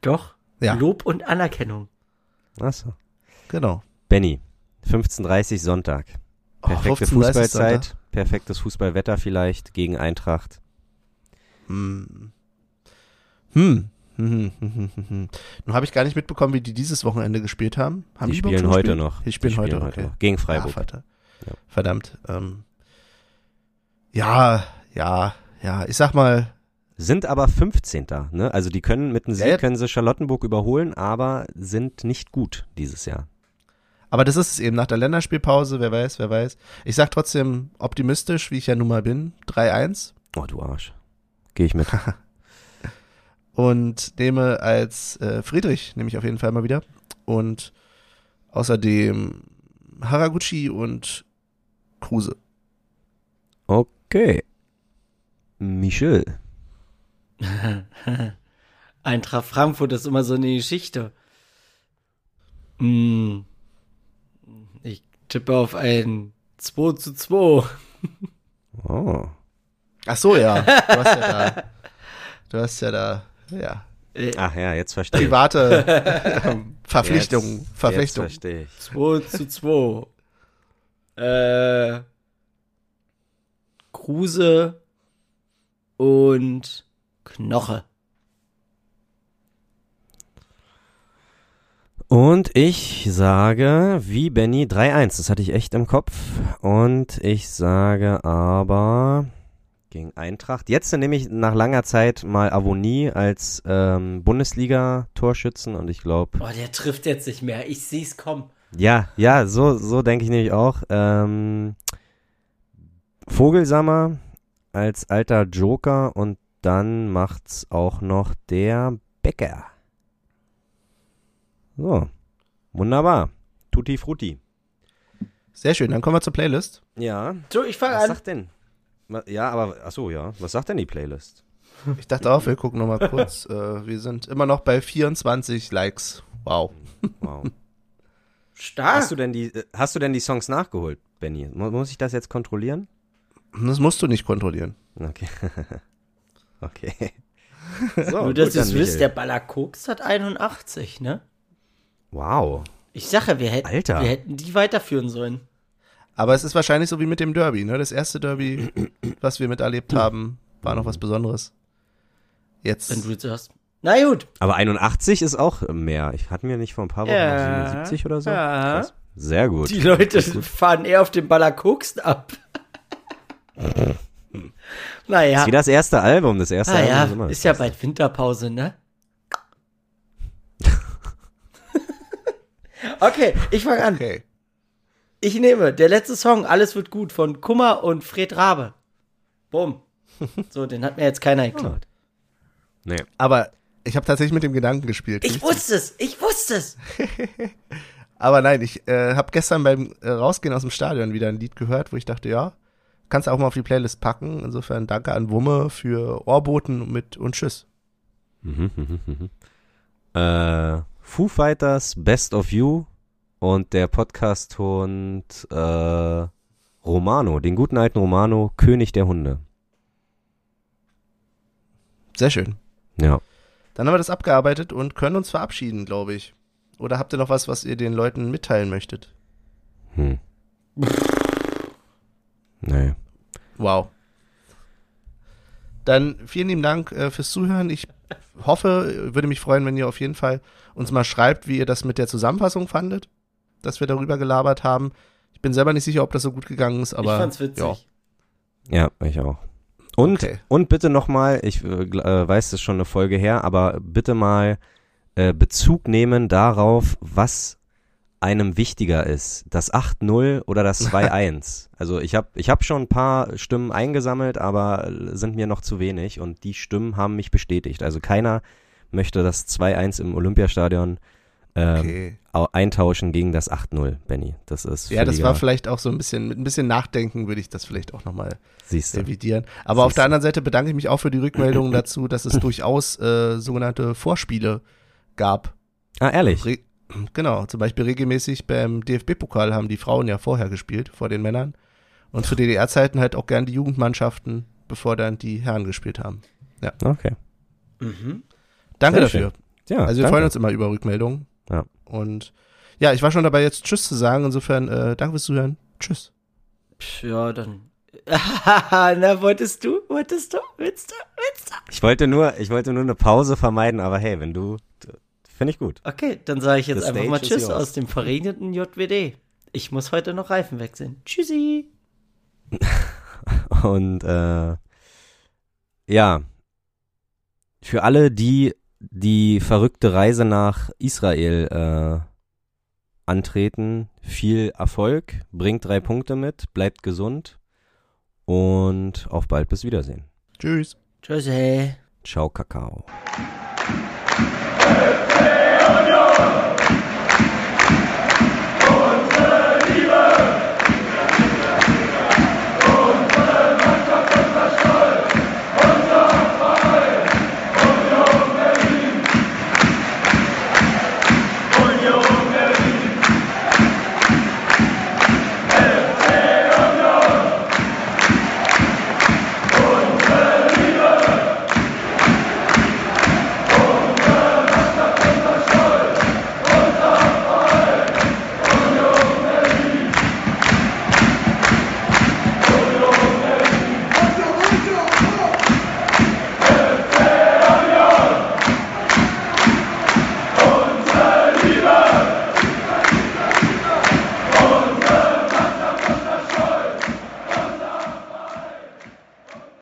S2: Doch.
S1: Ja.
S2: Lob und Anerkennung.
S3: Achso.
S1: Genau.
S3: Benny, 15.30 Sonntag.
S1: Oh,
S3: Perfekte
S1: 15:30
S3: Fußballzeit,
S1: Sonntag.
S3: perfektes Fußballwetter vielleicht gegen Eintracht.
S1: Hm. Hm. Hm, hm, hm, hm, hm. Nun habe ich gar nicht mitbekommen, wie die dieses Wochenende gespielt haben. haben
S3: die
S1: überhaupt
S3: spielen heute
S1: gespielt?
S3: noch.
S1: Die spielen, heute, okay.
S3: noch. Gegen
S1: Ah,
S3: Freiburg.
S1: Vater.
S3: Ja.
S1: Verdammt. Ähm. Ja, ja, ja. Ich sag mal,
S3: Sind aber 15. Ne? Also die können mit einem Sieg können sie Charlottenburg überholen, aber sind nicht gut dieses Jahr.
S1: aber das ist es eben nach der Länderspielpause, wer weiß, wer weiß. Ich sag trotzdem optimistisch, wie ich ja nun mal bin, 3-1
S3: Oh, du Arsch. Gehe ich mit.
S1: und nehme als äh, Friedrich, nehme ich auf jeden Fall mal wieder. Und außerdem Haraguchi und Kruse.
S3: Okay. Michel.
S2: Eintracht Frankfurt ist immer so eine Geschichte. Hm. Ich tippe auf ein 2 zu 2.
S3: Oh.
S1: Ach so, ja. Du hast ja da, du hast ja da, ja,
S2: Äh,
S3: Ach ja, jetzt verstehe ich.
S1: private Verpflichtungen,
S3: Jetzt-
S1: Verpflichtungen.
S3: Jetzt verstehe ich.
S2: 2 zu 2. Äh, Kruse und Knoche.
S3: Und ich sage, wie Benny, 3-1. Das hatte ich echt im Kopf. Und ich sage aber gegen Eintracht. Jetzt nehme ich nach langer Zeit mal Avonie als ähm, Bundesliga-Torschützen. Und ich glaube,
S2: Oh, der trifft jetzt nicht mehr. Ich seh's kommen.
S3: ja, ja, so, so denke ich nämlich auch. Ähm, Vogelsammer als alter Joker. Und dann macht's auch noch der Becker. So, wunderbar. Tutti frutti.
S1: Sehr schön, dann kommen wir zur Playlist.
S3: Ja.
S2: So, ich fange
S3: Was
S2: an.
S3: sagt denn? Ja, aber, ach so, ja. Was sagt denn die Playlist?
S1: Ich dachte auch, wir gucken nochmal kurz. äh, wir sind immer noch bei 24 Likes. Wow.
S3: Wow.
S2: Stark.
S3: Hast du denn die, äh, hast du denn die Songs nachgeholt, Benny? Mu- Muss ich das jetzt kontrollieren?
S1: Das musst du nicht kontrollieren.
S3: Okay. okay. So,
S2: Nur, dass ihr es wisst, der
S3: Michael.
S2: Baller Koks hat 81, ne?
S3: Wow.
S2: Ich sage, wir hätten,
S3: Alter.
S2: wir hätten die weiterführen sollen.
S1: Aber es ist wahrscheinlich so wie mit dem Derby, ne? Das erste Derby, was wir miterlebt haben, war noch was Besonderes. Jetzt.
S2: Wenn du jetzt hast. Na gut.
S3: Aber 81 ist auch mehr. Ich hatte mir nicht vor ein paar Wochen
S2: Ja.
S3: noch 77 oder so.
S2: Ja.
S3: Krass. Sehr gut.
S2: Die Leute fahren eher auf den Baller Koks ab. naja.
S3: Ist wie das erste Album. Das erste
S2: Ah
S3: Album
S2: ja,
S3: ist immer
S2: ist ja bald Winterpause, ne? okay, ich fange an.
S1: okay.
S2: Ich nehme der letzte Song, Alles wird gut, von Kummer und Fred Rabe. Bumm. So, den hat mir jetzt keiner geklaut.
S3: Nee.
S1: Aber ich habe tatsächlich mit dem Gedanken gespielt.
S2: Ich wusste es, ich wusste es.
S1: Aber nein, ich äh, habe gestern beim äh, Rausgehen aus dem Stadion wieder ein Lied gehört, wo ich dachte, ja, kannst du auch mal auf die Playlist packen. Insofern danke an Wumme für Ohrboten mit und Tschüss.
S3: Mhm, mhm, mhm. Äh, Foo Fighters Best of You und der Podcast-Ton äh, Romano, den guten alten Romano, König der Hunde.
S1: Sehr schön.
S3: Ja.
S1: Dann haben wir das abgearbeitet und können uns verabschieden, glaube ich. Oder habt ihr noch was, was ihr den Leuten mitteilen möchtet?
S3: Hm. Nee.
S1: Wow. Dann vielen lieben Dank äh, fürs Zuhören. Ich hoffe, würde mich freuen, wenn ihr auf jeden Fall uns mal schreibt, wie ihr das mit der Zusammenfassung fandet, dass wir darüber gelabert haben. Ich bin selber nicht sicher, ob das so gut gegangen ist, aber
S2: ich fand's witzig.
S3: Ja, ich auch. Und,
S1: Okay.
S3: und bitte nochmal, ich äh, äh, weiß, das ist schon eine Folge her, aber bitte mal äh, Bezug nehmen darauf, was einem wichtiger ist, das 8-0 oder das 2-1. also ich habe ich hab schon ein paar Stimmen eingesammelt, aber sind mir noch zu wenig und die Stimmen haben mich bestätigt. Also keiner möchte das 2-1 im Olympiastadion
S1: okay.
S3: au- eintauschen gegen das 8-0, Benny. Das ist
S1: Ja, das war vielleicht auch so ein bisschen, mit ein bisschen Nachdenken würde ich das vielleicht auch nochmal revidieren. Aber auf
S3: Siehst
S1: der anderen Seite bedanke ich mich auch für die Rückmeldung dazu, dass es durchaus äh, sogenannte Vorspiele gab.
S3: Ah, ehrlich?
S1: Re genau, zum Beispiel regelmäßig beim DFB-Pokal haben die Frauen ja vorher gespielt, vor den Männern. Und zu DDR-Zeiten halt auch gern die Jugendmannschaften, bevor dann die Herren gespielt haben.
S3: Okay.
S2: Mhm.
S1: Danke
S3: Sehr
S1: dafür.
S3: Ja,
S1: also wir
S3: danke.
S1: freuen uns immer über Rückmeldungen.
S3: Ja.
S1: Und ja, ich war schon dabei, jetzt Tschüss zu sagen. Insofern, äh, danke fürs Zuhören. Tschüss.
S2: Ja, dann. Na, wolltest du? Wolltest du? Willst du? Willst du?
S3: Ich wollte nur, ich wollte nur eine Pause vermeiden, aber hey, wenn du, finde ich gut.
S2: Okay, dann sage ich jetzt
S3: The
S2: einfach mal Tschüss aus dem verregneten JWD. Ich muss heute noch Reifen wechseln. Tschüssi.
S3: Und äh, ja, für alle, die die verrückte Reise nach Israel äh, antreten, viel Erfolg, bringt drei Punkte mit, bleibt gesund und auf bald bis Wiedersehen.
S1: Tschüss.
S2: Tschüssi.
S3: Ciao, Kakao.